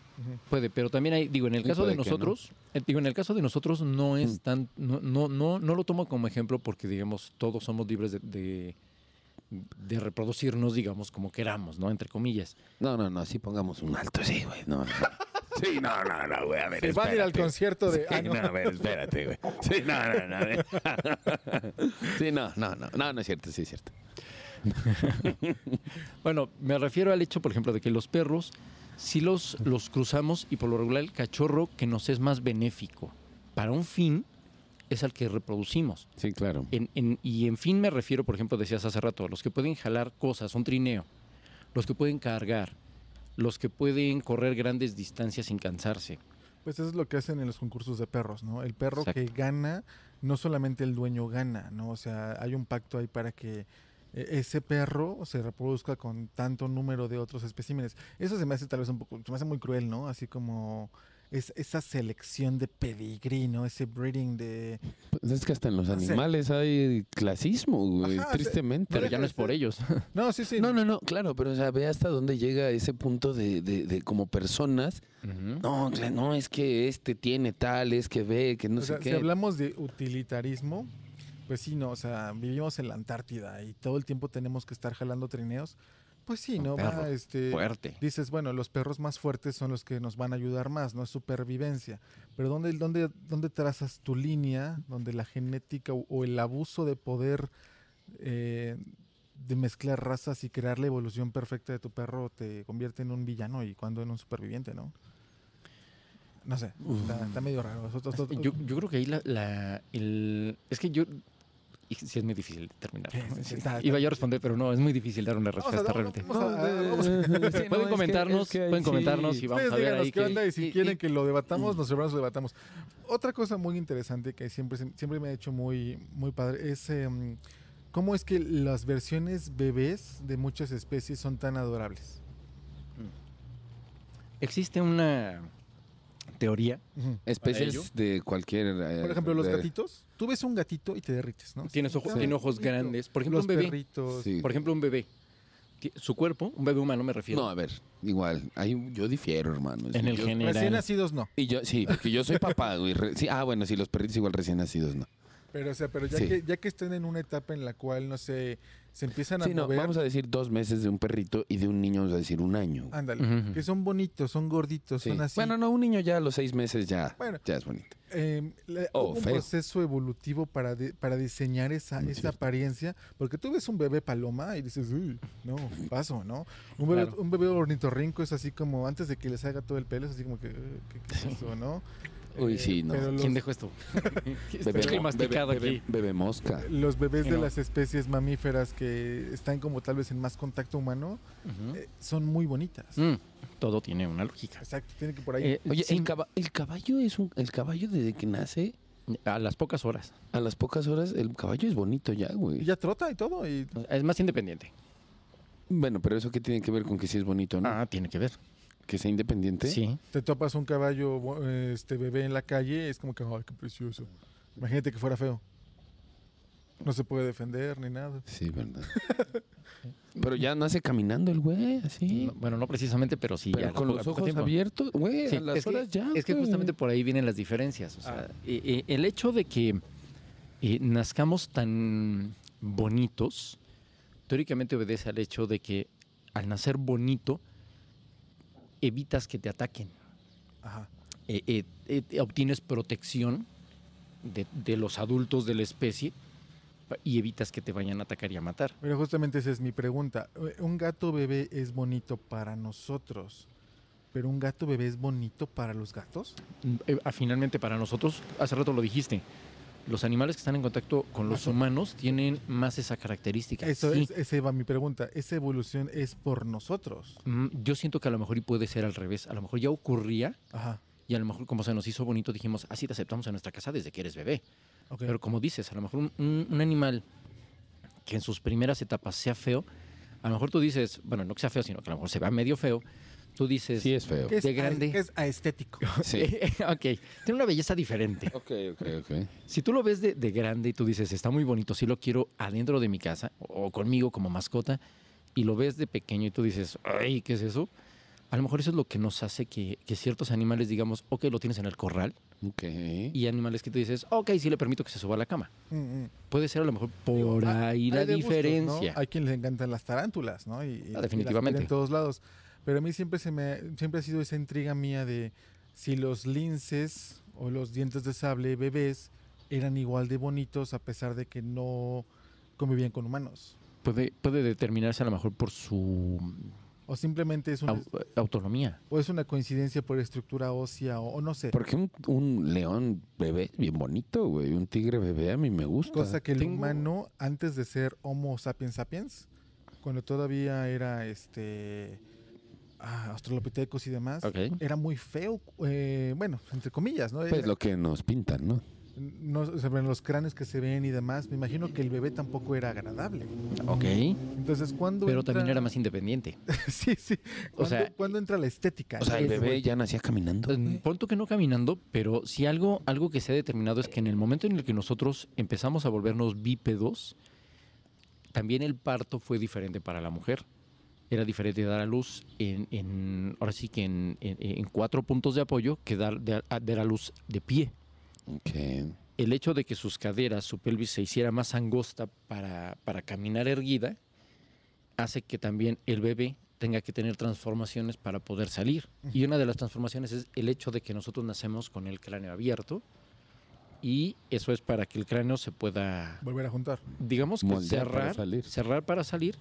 puede, pero también hay, digo, en el caso de no. nosotros, eh, digo, en el caso de nosotros no es Mm. tan, no, no, no, no lo tomo como ejemplo porque, digamos, todos somos libres de, de, de reproducirnos, digamos, como queramos, ¿no? Entre comillas. No, no, no, sí pongamos un alto, sí, güey. No, no. Sí, no, no, no, güey. A ver, Se van a ir al espérate. concierto de. Sí, ah, no. no, a ver, espérate, güey. Sí, no, no, no. Sí, no, no, no. No, no es cierto, sí es cierto. Bueno, me refiero al hecho, por ejemplo, de que los perros, si los, los cruzamos y por lo regular el cachorro que nos es más benéfico para un fin es al que reproducimos. Sí, claro. En- en- y en fin me refiero, por ejemplo, decías hace rato, los que pueden jalar cosas, un trineo, los que pueden cargar, los que pueden correr grandes distancias sin cansarse. Pues eso es lo que hacen en los concursos de perros, ¿no? El perro que gana, no solamente el dueño gana, ¿no? O sea, hay un pacto ahí para que ese perro se reproduzca con tanto número de otros especímenes. Eso se me hace tal vez un poco, se me hace muy cruel, ¿no? Así como es, esa selección de pedigrí, ¿no? Ese breeding de... Pues es que hasta en los animales hay clasismo, güey, Ajá, o sea, tristemente. Pero ya no es por ser- ellos. No, sí, sí. No, no, no, claro, pero o sea, ve hasta dónde llega ese punto de, de, de como personas. No, no, es que este tiene tal, es que ve, que no o sé sea, qué. si hablamos de utilitarismo, pues sí, no, o sea, vivimos en la Antártida y todo el tiempo tenemos que estar jalando trineos. Pues sí, Un ¿no? Va, este, Fuerte. dices, bueno, los perros más fuertes son los que nos van a ayudar más, no es supervivencia. Pero ¿dónde, dónde, dónde trazas tu línea donde la genética o, o el abuso de poder eh, de mezclar razas y crear la evolución perfecta de tu perro te convierte en un villano y cuando en un superviviente, ¿no? No sé, está, está medio raro. Yo, yo creo que ahí la, la- el, es que yo y sí es muy difícil está- Iba yo a responder, pero no, es muy difícil dar una respuesta realmente. vamos a- vamos a- Sí, no, es pueden que- comentarnos, es que ahí pueden sí. comentarnos y vamos Ustedes a ver díganos ahí qué que- onda y si y- quieren y- que lo debatamos, nosotros lo debatamos. Otra cosa muy interesante que siempre, siempre me ha hecho muy, muy padre es em, cómo es que las versiones bebés de muchas especies son tan adorables. Existe una teoría. Especies de cualquier. eh, Por ejemplo, los de- gatitos. Tú ves un gatito y te derrites, ¿no? tienes ojos, Sí, tiene ojos grandes. Por ejemplo, los un bebé, perritos. Sí. por ejemplo, un bebé, ti- su cuerpo, un bebé humano me refiero, No, a ver, igual. Hay, un- yo difiero, hermano. en el yo- general. Recién nacidos no. Y yo, sí, porque yo soy papá, güey. re- sí, ah, bueno, sí, los perritos igual recién nacidos, ¿no? Pero, o sea, pero ya, Sí. que, ya que estén en una etapa en la cual, no sé, se empiezan a Sí, no, mover. vamos a decir dos meses de un perrito y de un niño vamos a decir un año. Ándale. Que son bonitos, son gorditos, Sí. son así. Bueno, no, un niño ya a los seis meses ya, Bueno. ya es bonito. eh, Oh, un feo. proceso evolutivo para, de- para diseñar esa, esa cierto. apariencia, porque tú ves un bebé paloma y dices, uy, no, paso, ¿no? Un bebé, Claro. un bebé ornitorrinco es así como, antes de que les haga todo el pelo, es así como que, "Eh, ¿qué, qué es eso, no? Uy, Eh, sí, no. Pero los, ¿Quién dejó esto? Bebé, Estoy masticado bebé- aquí. bebé mosca. los bebés de no. las especies mamíferas que están como tal vez en más contacto humano, eh, son muy bonitas. Mm, todo tiene una lógica. Exacto, tiene que por ahí. Eh, Oye, sí, el, caba- el caballo es un. El caballo desde que nace, a las pocas horas. a las pocas horas, el caballo es bonito ya, y güey. ya trota y todo. Y, Es más independiente. Bueno, pero eso qué tiene que ver con que sí es bonito, ¿no? Ah, tiene que ver. Que sea independiente. Sí. te topas un caballo este bebé en la calle, es como que, ay, qué precioso. Imagínate que fuera feo. No se puede defender ni nada. Sí, verdad. pero ya nace caminando el güey, así. No, bueno, no precisamente, pero sí. pero ya, con los ojos tiempo. abiertos, güey, Sí, a las es que, horas ya. es que justamente por ahí vienen las diferencias. O sea, eh, eh, el hecho de que eh, nazcamos tan bonitos, teóricamente obedece al hecho de que al nacer bonito, evitas que te ataquen. Ajá. Eh, eh, eh, obtienes protección de, de los adultos de la especie y evitas que te vayan a atacar y a matar. Pero justamente esa es mi pregunta. Un gato bebé es bonito para nosotros, pero un gato bebé es bonito para los gatos. Mm, finalmente para nosotros, hace rato lo dijiste, los animales que están en contacto con los Eso. humanos tienen más esa característica. Eso Sí. es, esa mi pregunta. Esa evolución es por nosotros. Mm, Yo siento que a lo mejor y puede ser al revés. A lo mejor ya ocurría Ajá. y a lo mejor como se nos hizo bonito dijimos, así te aceptamos en nuestra casa desde que eres bebé. Pero como dices, a lo mejor un, un- un animal que en sus primeras etapas sea feo, a lo mejor tú dices, bueno, no que sea feo, sino que a lo mejor se va medio feo, tú dices, Sí, es feo. ¿Qué es, de grande. es aestético? Sí. ok, tiene una belleza diferente. ok, ok, ok. Si tú lo ves de, de grande y tú dices, está muy bonito, sí lo quiero adentro de mi casa o conmigo como mascota, y lo ves de pequeño y tú dices, ay, ¿qué es eso? A lo mejor eso es lo que nos hace que, que ciertos animales digamos, ok, lo tienes en el corral, Ok. y animales que tú dices, ok, sí le permito que se suba a la cama. Mm, mm. Puede ser a lo mejor por Digo, hay- ahí la hay de gustos, ¿no? diferencia. Hay quien les encantan las tarántulas, ¿no? Y, y- Ah, definitivamente. en todos lados. Pero a mí siempre, se me, siempre ha sido esa intriga mía de si los linces o los dientes de sable bebés eran igual de bonitos a pesar de que no convivían con humanos. Puede, puede determinarse a lo mejor por su O simplemente es una, au- autonomía. o es una coincidencia por estructura ósea o, o no sé. Porque un, un león bebé bien bonito, güey. Un tigre bebé a mí me gusta. Cosa que el Tengo- humano, antes de ser Homo sapiens sapiens, cuando todavía era este Australopithecus y demás, era muy feo, eh, bueno, entre comillas, ¿no? Pues Era- lo que nos pintan, ¿no? no los cráneos que se ven y demás, me imagino que el bebé tampoco era agradable. Ok. Entonces, ¿cuándo Pero entra- también era más independiente. sí, sí. O sea- ¿Cuándo, entra la estética? O sea, el bebé ya nacía caminando. Pues. Pronto que no caminando, pero sí algo, algo que se ha determinado es que en el momento en el que nosotros empezamos a volvernos bípedos, también el parto fue diferente para la mujer. Era diferente dar a luz en, en- ahora sí que en, en- en cuatro puntos de apoyo que dar, de- a- dar a luz de pie. Ok. El hecho de que sus caderas, su pelvis se hiciera más angosta para, para caminar erguida, hace que también el bebé tenga que tener transformaciones para poder salir. Y una de las transformaciones es el hecho de que nosotros nacemos con el cráneo abierto y eso es para que el cráneo se pueda, Volver a juntar. digamos que Moldear para cerrar, salir. cerrar para salir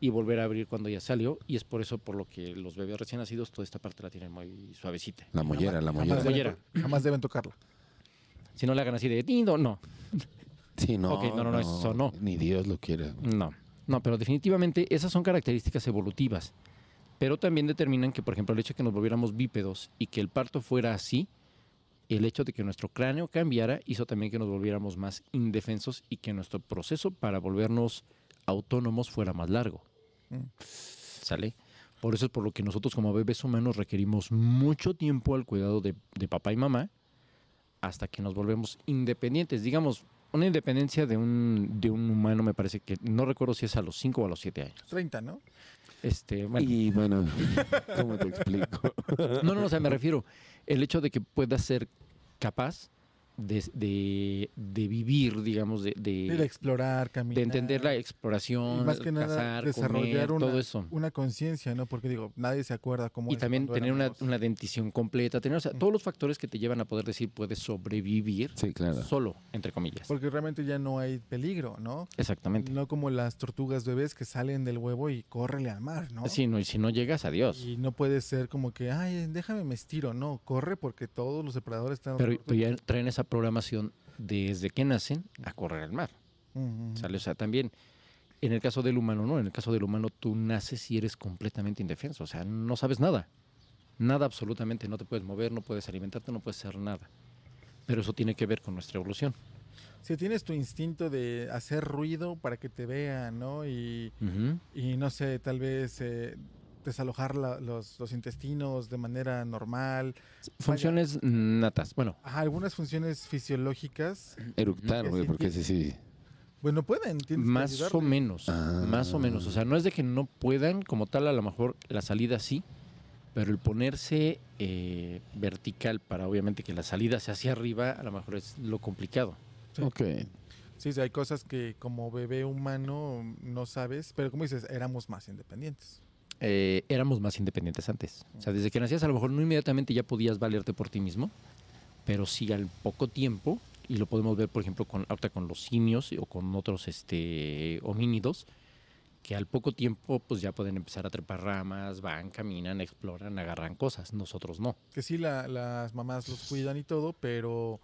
y volver a abrir cuando ya salió y es por eso por lo que los bebés recién nacidos toda esta parte la tienen muy suavecita. La mollera, la Jamás mollera. debe- deben, jamás deben tocarla. Si no la hagan así de tindo, no. Sí, no, Ok, no, no, no, eso no. Ni Dios lo quiera. No, no, pero definitivamente esas son características evolutivas. Pero también determinan que, por ejemplo, el hecho de que nos volviéramos bípedos y que el parto fuera así, el hecho de que nuestro cráneo cambiara hizo también que nos volviéramos más indefensos y que nuestro proceso para volvernos autónomos fuera más largo. ¿Sale? Por eso es por lo que nosotros como bebés humanos requerimos mucho tiempo al cuidado de, de papá y mamá hasta que nos volvemos independientes. Digamos, una independencia de un, de un humano me parece que, no recuerdo si es a los 5 o a los 7 años. 30, ¿no? Este, bueno, Y bueno, ¿cómo te explico? no, no, o sea, me refiero, el hecho de que puedas ser capaz de, de- de vivir, digamos, de, de- Ir a explorar, caminar. de entender la y exploración, más que nada cazar, desarrollar comer, una, todo eso. una conciencia, ¿no? Porque digo, nadie se acuerda cómo Y es también tener una, una dentición completa, tener, o sea, Mm. todos los factores que te llevan a poder decir puedes sobrevivir Sí, claro. solo, entre comillas. Porque realmente ya no hay peligro, ¿no? Exactamente. No como las tortugas bebés que salen del huevo y córrele al mar, ¿no? Sí, no, y si no llegas, adiós. Y no puede ser como que, ay, déjame me estiro. No, corre porque todos los depredadores están... Pero, pero ya traen esa programación desde que nacen a correr al mar. O sea, también en el caso del humano, no, en el caso del humano tú naces y eres completamente indefenso, o sea, no sabes nada. Nada absolutamente, no te puedes mover, no puedes alimentarte, no puedes hacer nada. Pero eso tiene que ver con nuestra evolución. Si tienes tu instinto de hacer ruido para que te vean, ¿no? Y, y no sé, tal vez eh, desalojar la- los, los intestinos de manera normal. Funciones natas. Bueno, Ajá, algunas funciones fisiológicas, Eructar, güey, sí porque ese sí. bueno, pueden. que más o menos, más o menos. O sea, no es de que no puedan, como tal, a lo mejor la salida sí, pero el ponerse eh, vertical para obviamente que la salida sea hacia arriba, a lo mejor es lo complicado. Sí. Ok. Sí, sí, hay cosas que como bebé humano no sabes, pero como dices, éramos más independientes. Eh, éramos más independientes antes. O sea, desde que nacías a lo mejor no inmediatamente ya podías valerte por ti mismo, pero sí al poco tiempo, y lo podemos ver por ejemplo con, ahorita con los simios o con otros este, homínidos, que al poco tiempo pues ya pueden empezar a trepar ramas, van, caminan, exploran, agarran cosas, nosotros no. Que sí, la- las mamás los cuidan y todo, pero...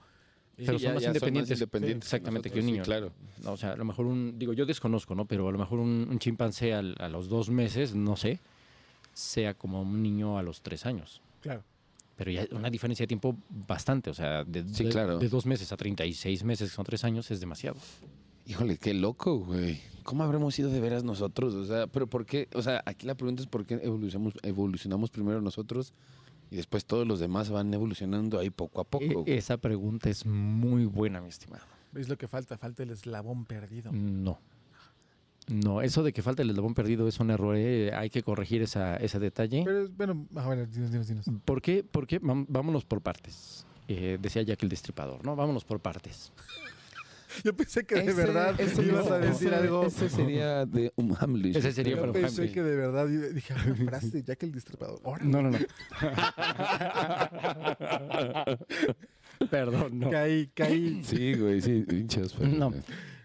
Pero son más independientes. independientes Exactamente, que nosotros, un sí, niño. claro. No, O sea, a lo mejor un, digo, yo desconozco, ¿no? Pero a lo mejor un, un chimpancé al- a los dos meses, no sé, sea como un niño a los tres años. Claro. Pero ya una diferencia de tiempo bastante, o sea, de, Sí, de- claro. de dos meses a 36 meses, que son tres años, es demasiado. Híjole, qué loco, güey. ¿Cómo habremos sido de veras nosotros? O sea, pero ¿por qué? O sea, aquí la pregunta es por qué evolucionamos, evolucionamos primero nosotros y después todos los demás van evolucionando ahí poco a poco. E- güey? esa pregunta es muy buena, mi estimado. Es lo que falta, falta el eslabón perdido. No. No, eso de que falta el eslabón perdido es un error, ¿eh? hay que corregir esa, ese detalle. Pero bueno, a ver, dinos, dinos, dinos. ¿Por qué? ¿Por qué? Vam- Vámonos por partes. Eh, decía Jack el Destripador, ¿no? Vámonos por partes. Yo pensé que de verdad ese ibas no, a decir ese- algo. Ese sería de un Hamlet. Ese sería Yo para un pensé Hamlet. que de verdad dije "Ah, una frase, ya que el destripador. Órale. No, no, no. Perdón, no. Caí, caí. Sí, güey, sí, pero- No.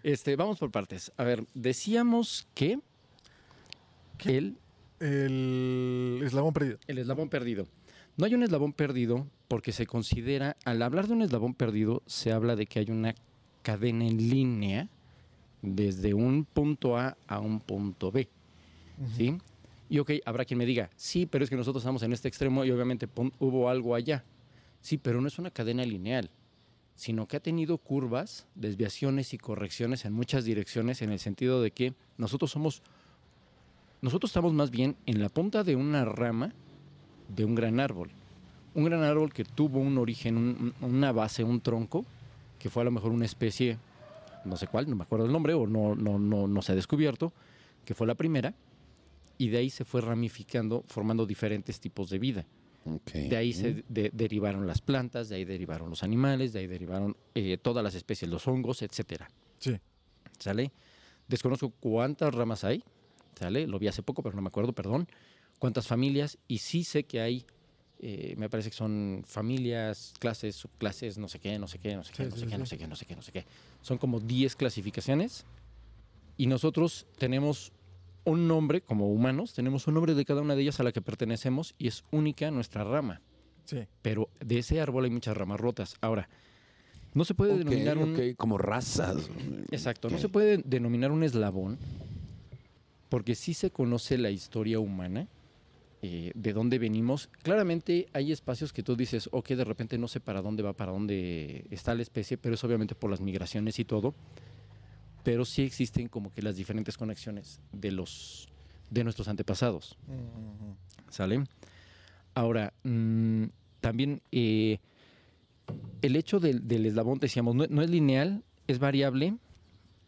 Este, vamos por partes. A ver, decíamos que ¿Qué? el, El eslabón perdido. el eslabón perdido. No hay un eslabón perdido porque se considera, al hablar de un eslabón perdido, se habla de que hay una cadena en línea desde un punto A a un punto B. ¿sí? Y ok, habrá quien me diga, sí, pero es que nosotros estamos en este extremo y obviamente hubo algo allá. Sí, pero no es una cadena lineal, sino que ha tenido curvas, desviaciones y correcciones en muchas direcciones en el sentido de que nosotros somos, nosotros estamos más bien en la punta de una rama de un gran árbol. Un gran árbol que tuvo un origen, un- un- una base, un tronco, que fue a lo mejor una especie, no sé cuál, no me acuerdo el nombre o no, no, no, no se ha descubierto, que fue la primera, y de ahí se fue ramificando, formando diferentes tipos de vida. De ahí se de- derivaron las plantas, de ahí derivaron los animales, de ahí derivaron eh, todas las especies, los hongos, etcétera. Sí. ¿Sale? Desconozco cuántas ramas hay, ¿sale? Lo vi hace poco, pero no me acuerdo, perdón. Cuántas familias, y sí sé que hay, eh, me parece que son familias, clases, subclases, no sé qué, no sé qué, no sé qué, Sí, no sí, sé qué, no sé qué, no sé qué, no sé qué. Son como 10 clasificaciones, y nosotros tenemos un nombre, como humanos, tenemos un nombre de cada una de ellas a la que pertenecemos, y es única nuestra rama Sí. pero de ese árbol hay muchas ramas rotas. Ahora, no se puede denominar un... como razas. Exacto, no se puede denominar un eslabón porque sí se conoce la historia humana, eh, de dónde venimos. Claramente hay espacios que tú dices, ok, de repente no sé para dónde va, para dónde está la especie, pero es obviamente por las migraciones y todo. Pero sí existen como que las diferentes conexiones de los de nuestros antepasados. Ujú. ¿Sale? Ahora, también eh, el hecho del, del eslabón, decíamos, no, no es lineal, es variable.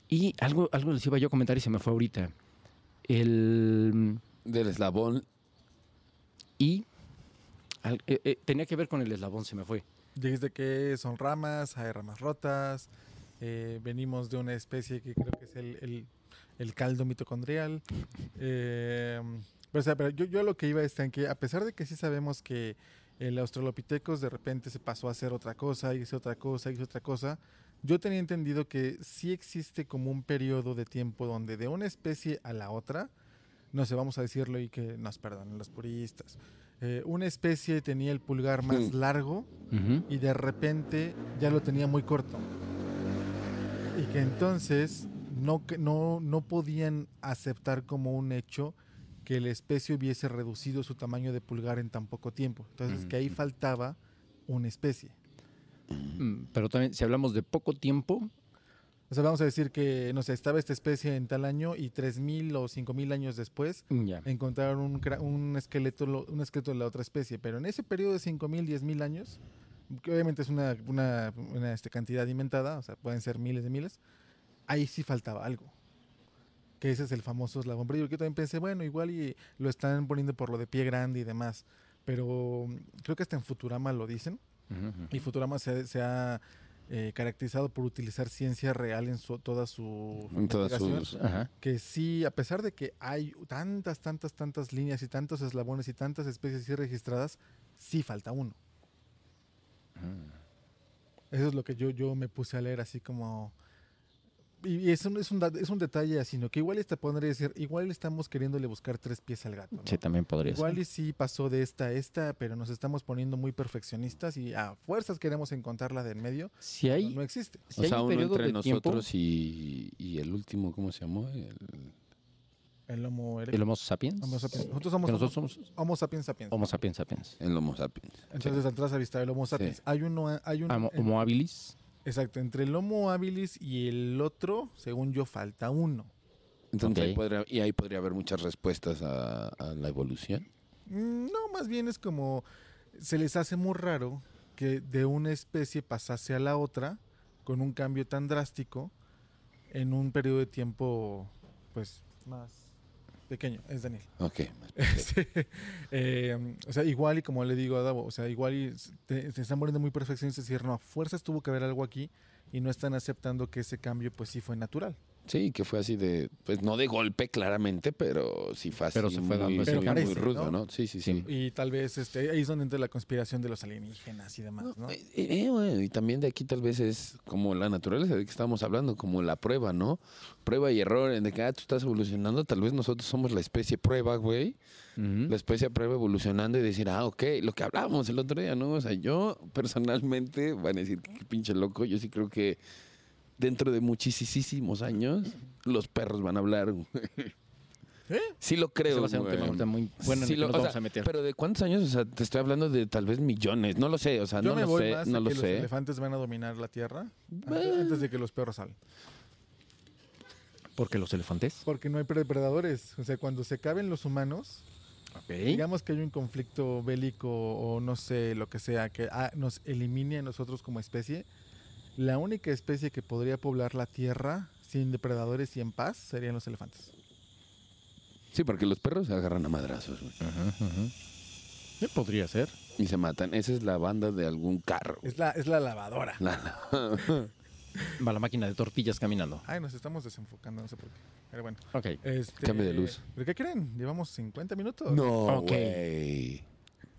Y algo, algo les iba yo a comentar y se me fue ahorita. El Del eslabón. Y al- eh, eh, tenía que ver con el eslabón, se me fue. Dijiste que son ramas, hay ramas rotas. eh, venimos de una especie que creo que es el, el- el caldo mitocondrial. eh, pero, o sea, pero yo, yo lo que iba es que, a pesar de que sí sabemos que el Australopithecus de repente se pasó a hacer otra cosa, hizo otra cosa, hizo otra cosa, yo tenía entendido que sí existe como un periodo de tiempo donde de una especie a la otra, no sé, vamos a decirlo y que nos perdonen los puristas, eh, una especie tenía el pulgar más largo y de repente ya lo tenía muy corto. Y que entonces no, que- no, no podían aceptar como un hecho que la especie hubiese reducido su tamaño de pulgar en tan poco tiempo. Entonces que ahí faltaba una especie. Mm, Pero también, si hablamos de poco tiempo, O sea, vamos a decir que, no sé, estaba esta especie en tal año y 3.000 o 5.000 años después mm, ya. encontraron un, un, esqueleto, un esqueleto de la otra especie. Pero en ese periodo de 5.000, 10.000 años, que obviamente es una, una, una, este, cantidad inventada, o sea, pueden ser miles de miles, ahí sí faltaba algo. Que ese es el famoso eslabón perdido. Yo también pensé, bueno, igual y lo están poniendo por lo de pie grande y demás. Pero mm, creo que hasta en Futurama lo dicen. Ujú, ujú. Y Futurama se, se ha eh, caracterizado por utilizar ciencia real en su, toda su En todas sus- Ajá. que sí, a pesar de que hay tantas, tantas, tantas líneas y tantos eslabones y tantas especies así registradas, sí falta uno. Mm. Eso es lo que yo, yo me puse a leer así como... Y es un, es un, es un detalle así, ¿no? Que igual te pondría decir, igual estamos queriéndole buscar tres pies al gato. ¿no? Sí, también podría Igual ser. y sí pasó de esta a esta, pero nos estamos poniendo muy perfeccionistas y a fuerzas queremos encontrarla de en medio. Si No, hay, no existe. si o hay sea, un uno periodo entre de tiempo, nosotros y, y el último, ¿cómo se llamó? El- El Homo el. Homo sapiens, Homo sapiens. Nosotros que somos nosotros Homo, somos Homo sapiens sapiens. Homo sapiens sapiens. el Homo sapiens. Entonces atrás había el Homo sapiens. Hay uno, hay un, Homo, en- Homo habilis. Exacto, entre el Homo habilis y el otro, según yo, falta uno. Entonces, ahí Ok. podría, y ahí podría haber muchas respuestas a, a la evolución. Mm, No, más bien es como se les hace muy raro que de una especie pasase a la otra con un cambio tan drástico en un periodo de tiempo, pues, más pequeño. Es Daniel. Ok. Este, eh, o sea, igual y como le digo a Davo, o sea, igual y te- se están poniendo muy perfeccionistas y decir, no, a fuerzas tuvo que haber algo aquí y no están aceptando que ese cambio pues sí fue natural. Sí, que fue así de, pues no de golpe claramente, pero sí fue así Pero se fue muy, muy parece, rudo, ¿no? ¿no? Sí, sí, sí. Y tal vez este, ahí es donde entra la conspiración de los alienígenas y demás, ¿no? Eh, eh, bueno, y también de aquí tal vez es como la naturaleza de que estamos hablando, como la prueba, ¿no? Prueba y error, en de que ah, tú estás evolucionando, tal vez nosotros somos la especie prueba, güey. La especie prueba evolucionando y decir, ah, ok, lo que hablábamos el otro día, ¿no? O sea, yo personalmente, van a decir, qué pinche loco, yo sí creo que dentro de muchísimos años los perros van a hablar, güey. ¿Eh? Sí lo creo, Ese va a ser un güey. tema ahorita muy bueno en Sí el que lo- nos o vamos sea, a meter. Pero de cuántos años, o sea, te estoy hablando de tal vez millones, no lo sé, o sea, Yo no me lo voy sé, más no a lo que los sé. elefantes van a dominar la Tierra antes, Bah. antes de que los perros salgan. ¿Por qué los elefantes? Porque no hay predadores. O sea, cuando se caben los humanos, digamos que hay un conflicto bélico o no sé, lo que sea, que ah, nos elimine a nosotros como especie, la única especie que podría poblar la Tierra sin depredadores y en paz serían los elefantes. Sí, porque los perros se agarran a madrazos güey, Ajá, ajá. Sí, podría ser. y se matan. Esa es la banda de algún carro. Es la, es la lavadora. La- Va la máquina de tortillas caminando. Ay, nos estamos desenfocando, no sé por qué. Pero bueno. Ok. Este, Cambio de luz. ¿Pero qué creen? Llevamos 50 minutos. no, Ok. güey.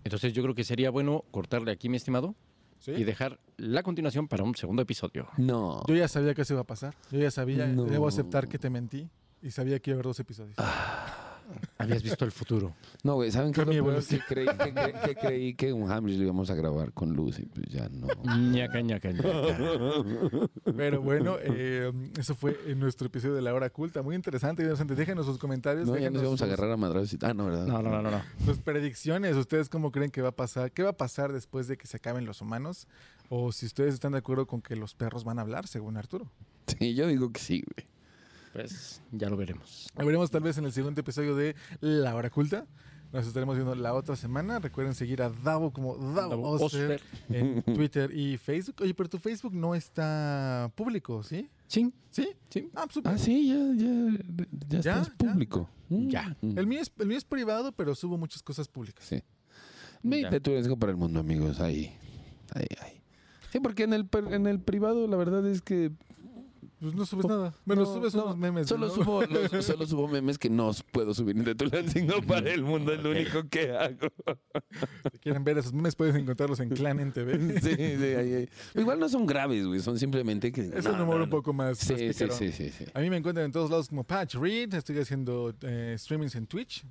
Entonces yo creo que sería bueno cortarle aquí, mi estimado, ¿Sí? y dejar la continuación para un segundo episodio. No. Yo ya sabía que eso iba a pasar. Yo ya sabía, No. debo aceptar que te mentí. Y sabía que iba a haber dos episodios. Habías visto el futuro. No, güey, ¿saben qué? Es lo mi peor? evolución. Que creí que, cre- que creí que un Hamlet lo íbamos a grabar con luz y pues ya no. ñaca, ñaca, ñaca. Pero bueno, eh, eso fue en nuestro episodio de la hora culta. Muy interesante, interesante. Déjenos sus comentarios. No, ya déjenos nos íbamos a sus- agarrar a madrazos. y- Ah, no, ¿verdad? No, no, no, no, no. sus predicciones. ¿Ustedes cómo creen que va a pasar? ¿Qué va a pasar después de que se acaben los humanos? O si ustedes están de acuerdo con que los perros van a hablar, según Arturo. Sí, yo digo que sí, güey. Pues ya lo veremos. Lo veremos tal vez en el siguiente episodio de La Hora Culta. Nos estaremos viendo la otra semana. Recuerden seguir a Davo como Davo, Davo Oster Oster. en Twitter y Facebook. Oye, pero tu Facebook no está público, ¿sí? Sí, ¿Sí? sí. Ah, súper. Ah, sí, ya, ya, ya, ¿Ya? público. Mm. Ya. Mm. El mío, es, el mío es privado, pero subo muchas cosas públicas. Sí. Ve, Ya. de tu riesgo para el mundo, amigos. Ahí. Ahí, ahí. Sí, porque en el, en el privado la verdad es que Pues no subes nada. Bueno, No, subes no, unos memes. solo ¿no? subo, los- solo subo memes que no puedo subir de tu sino para el mundo, es lo único que hago. Si quieren ver esos memes, puedes encontrarlos en Clan en TV. Sí, sí, ahí, ahí. Igual no son graves, güey, son simplemente que... Es un humor un poco más. más Sí, sí, sí, sí. A mí me encuentran en todos lados como Patch Reed. Estoy haciendo eh, streamings en Twitch.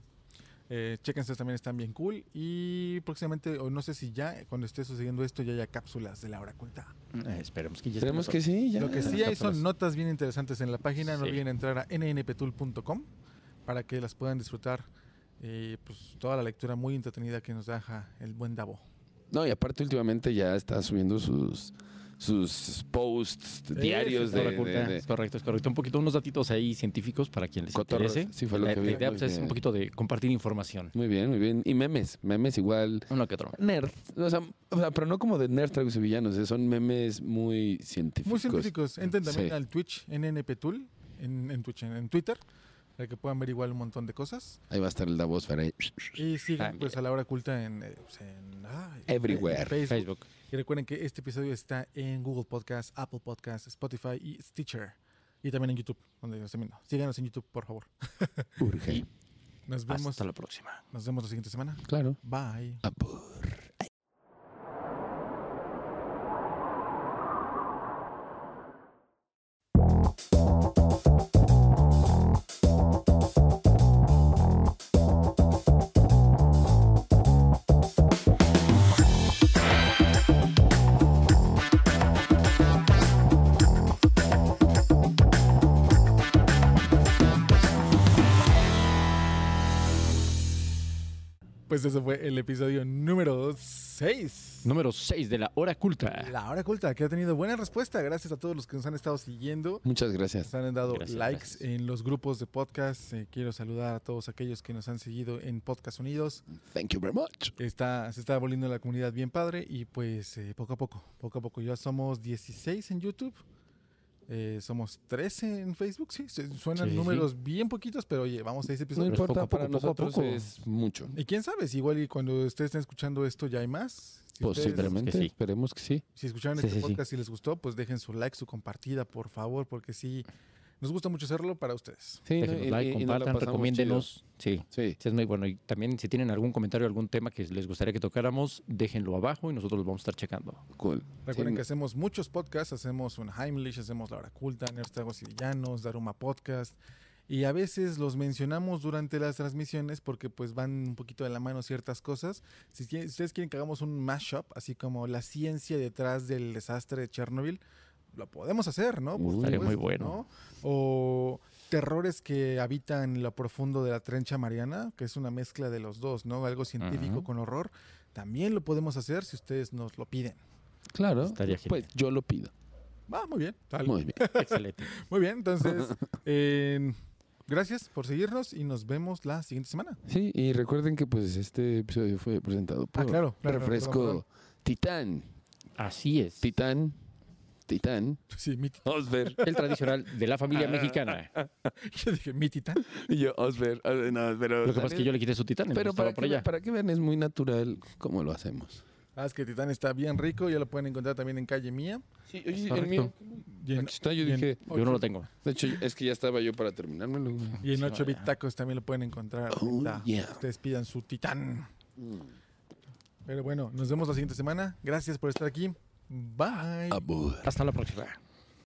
Eh, chéquense, también están bien cool. Y próximamente, o no sé si ya, cuando esté sucediendo esto, ya haya cápsulas de la hora cuenta. Eh, esperemos que ya Esperemos que sí, ya. Lo que sí hay son notas bien interesantes en la página. No olviden entrar a nnptool.com para que las puedan disfrutar. Eh, pues toda la lectura muy entretenida que nos deja el buen Davo. No, y aparte últimamente ya está subiendo sus, sus posts diarios de, Hora de- culta, de- Es correcto, es correcto. Un poquito, unos datitos ahí científicos para quien les Cotorros, interese. sí fue lo la, que la vi, idea pues, es un poquito de compartir información. Muy bien, muy bien. Y memes, memes igual. Uno que otro. Nerd. O sea, o sea, pero no como de nerd tragos y villanos, eh, son memes muy científicos. Muy científicos. Entren también Sí. al Twitch, nnptool, en, en Twitch, en, en Twitter, para que puedan ver igual un montón de cosas. Ahí va a estar el Davos ahí. Y sigan También. pues a la hora culta en, eh, pues, en, ay, Everywhere. en Facebook. Facebook. Y recuerden que este episodio está en Google Podcast, Apple Podcast, Spotify y Stitcher. Y también en YouTube, donde nos viendo. Síganos en YouTube, por favor. Urge. Nos vemos, hasta la próxima. nos vemos la siguiente semana. Claro. Bye. Abur. Pues eso fue el episodio número 6. Número 6 de la hora culta. La hora culta, que ha tenido buena respuesta. Gracias a todos los que nos han estado siguiendo. Muchas gracias. Nos han dado Gracias, likes gracias. en los grupos de podcast. Eh, quiero saludar a todos aquellos que nos han seguido en Podcast Unidos. Thank you very much. Está, se está volviendo la comunidad bien padre y pues eh, poco a poco, poco a poco. Ya somos 16 en YouTube. Eh, somos 13 en Facebook, sí. Suenan Sí. números bien poquitos, pero oye, vamos a ese No episodio. Es importa, poco a para poco, poco a nosotros poco. es mucho. Y quién sabe, si igual y cuando ustedes estén escuchando esto ya hay más. Si ustedes- Posiblemente, que sí. esperemos que sí. Si escucharon Sí, este podcast y les gustó, pues dejen su like, su compartida, por favor, porque sí, nos gusta mucho hacerlo para ustedes. Sí, ¿no? Y- like, y- y compartan, pasamos recomiéndenos. Sí. Sí. sí, es muy bueno. Y también si tienen algún comentario, algún tema que les gustaría que tocáramos, déjenlo abajo y nosotros los vamos a estar checando. Cool. Recuerden Sí, que hacemos muchos podcasts, hacemos un Heimlich, hacemos La Hora Culta, Nerds y Villanos, Daruma Podcast, y a veces los mencionamos durante las transmisiones porque pues van un poquito de la mano ciertas cosas. Si, si ustedes quieren que hagamos un mashup, así como la ciencia detrás del desastre de Chernobyl, lo podemos hacer, ¿no? Por Uy, estaría muy bueno. ¿no? O terrores que habitan lo profundo de la trencha mariana, que es una mezcla de los dos, ¿no? Algo científico con horror. También lo podemos hacer si ustedes nos lo piden. Claro. Estaría Pues yo lo pido. Va, muy bien. Sale. Muy bien. Excelente. Muy bien, entonces, eh, gracias por seguirnos y nos vemos la siguiente semana. Sí, y recuerden que pues este episodio fue presentado por Ah, claro, claro, Refresco. Titán. Así es. Titán. Titán. Sí, mi, tit- Osber. El tradicional de la familia mexicana. yo dije, mi titán. Y yo, Osber. No, pero. Lo que pasa es que yo le quité su titán. Pero para por que, allá. para que vean, es muy natural cómo lo hacemos. Ah, es que Titán está bien rico, ya lo pueden encontrar también en calle mía. Sí, oye, el Correcto. mío. Y en, Aquí está, yo dije. Yo no lo tengo. De hecho, es que ya estaba yo para terminármelo. y en Sí, 8 bit tacos también lo pueden encontrar. Oh, yeah. Ustedes pidan su titán. Mm. Pero bueno, nos vemos la siguiente semana. Gracias por estar aquí. Bye. Abur. Hasta la próxima.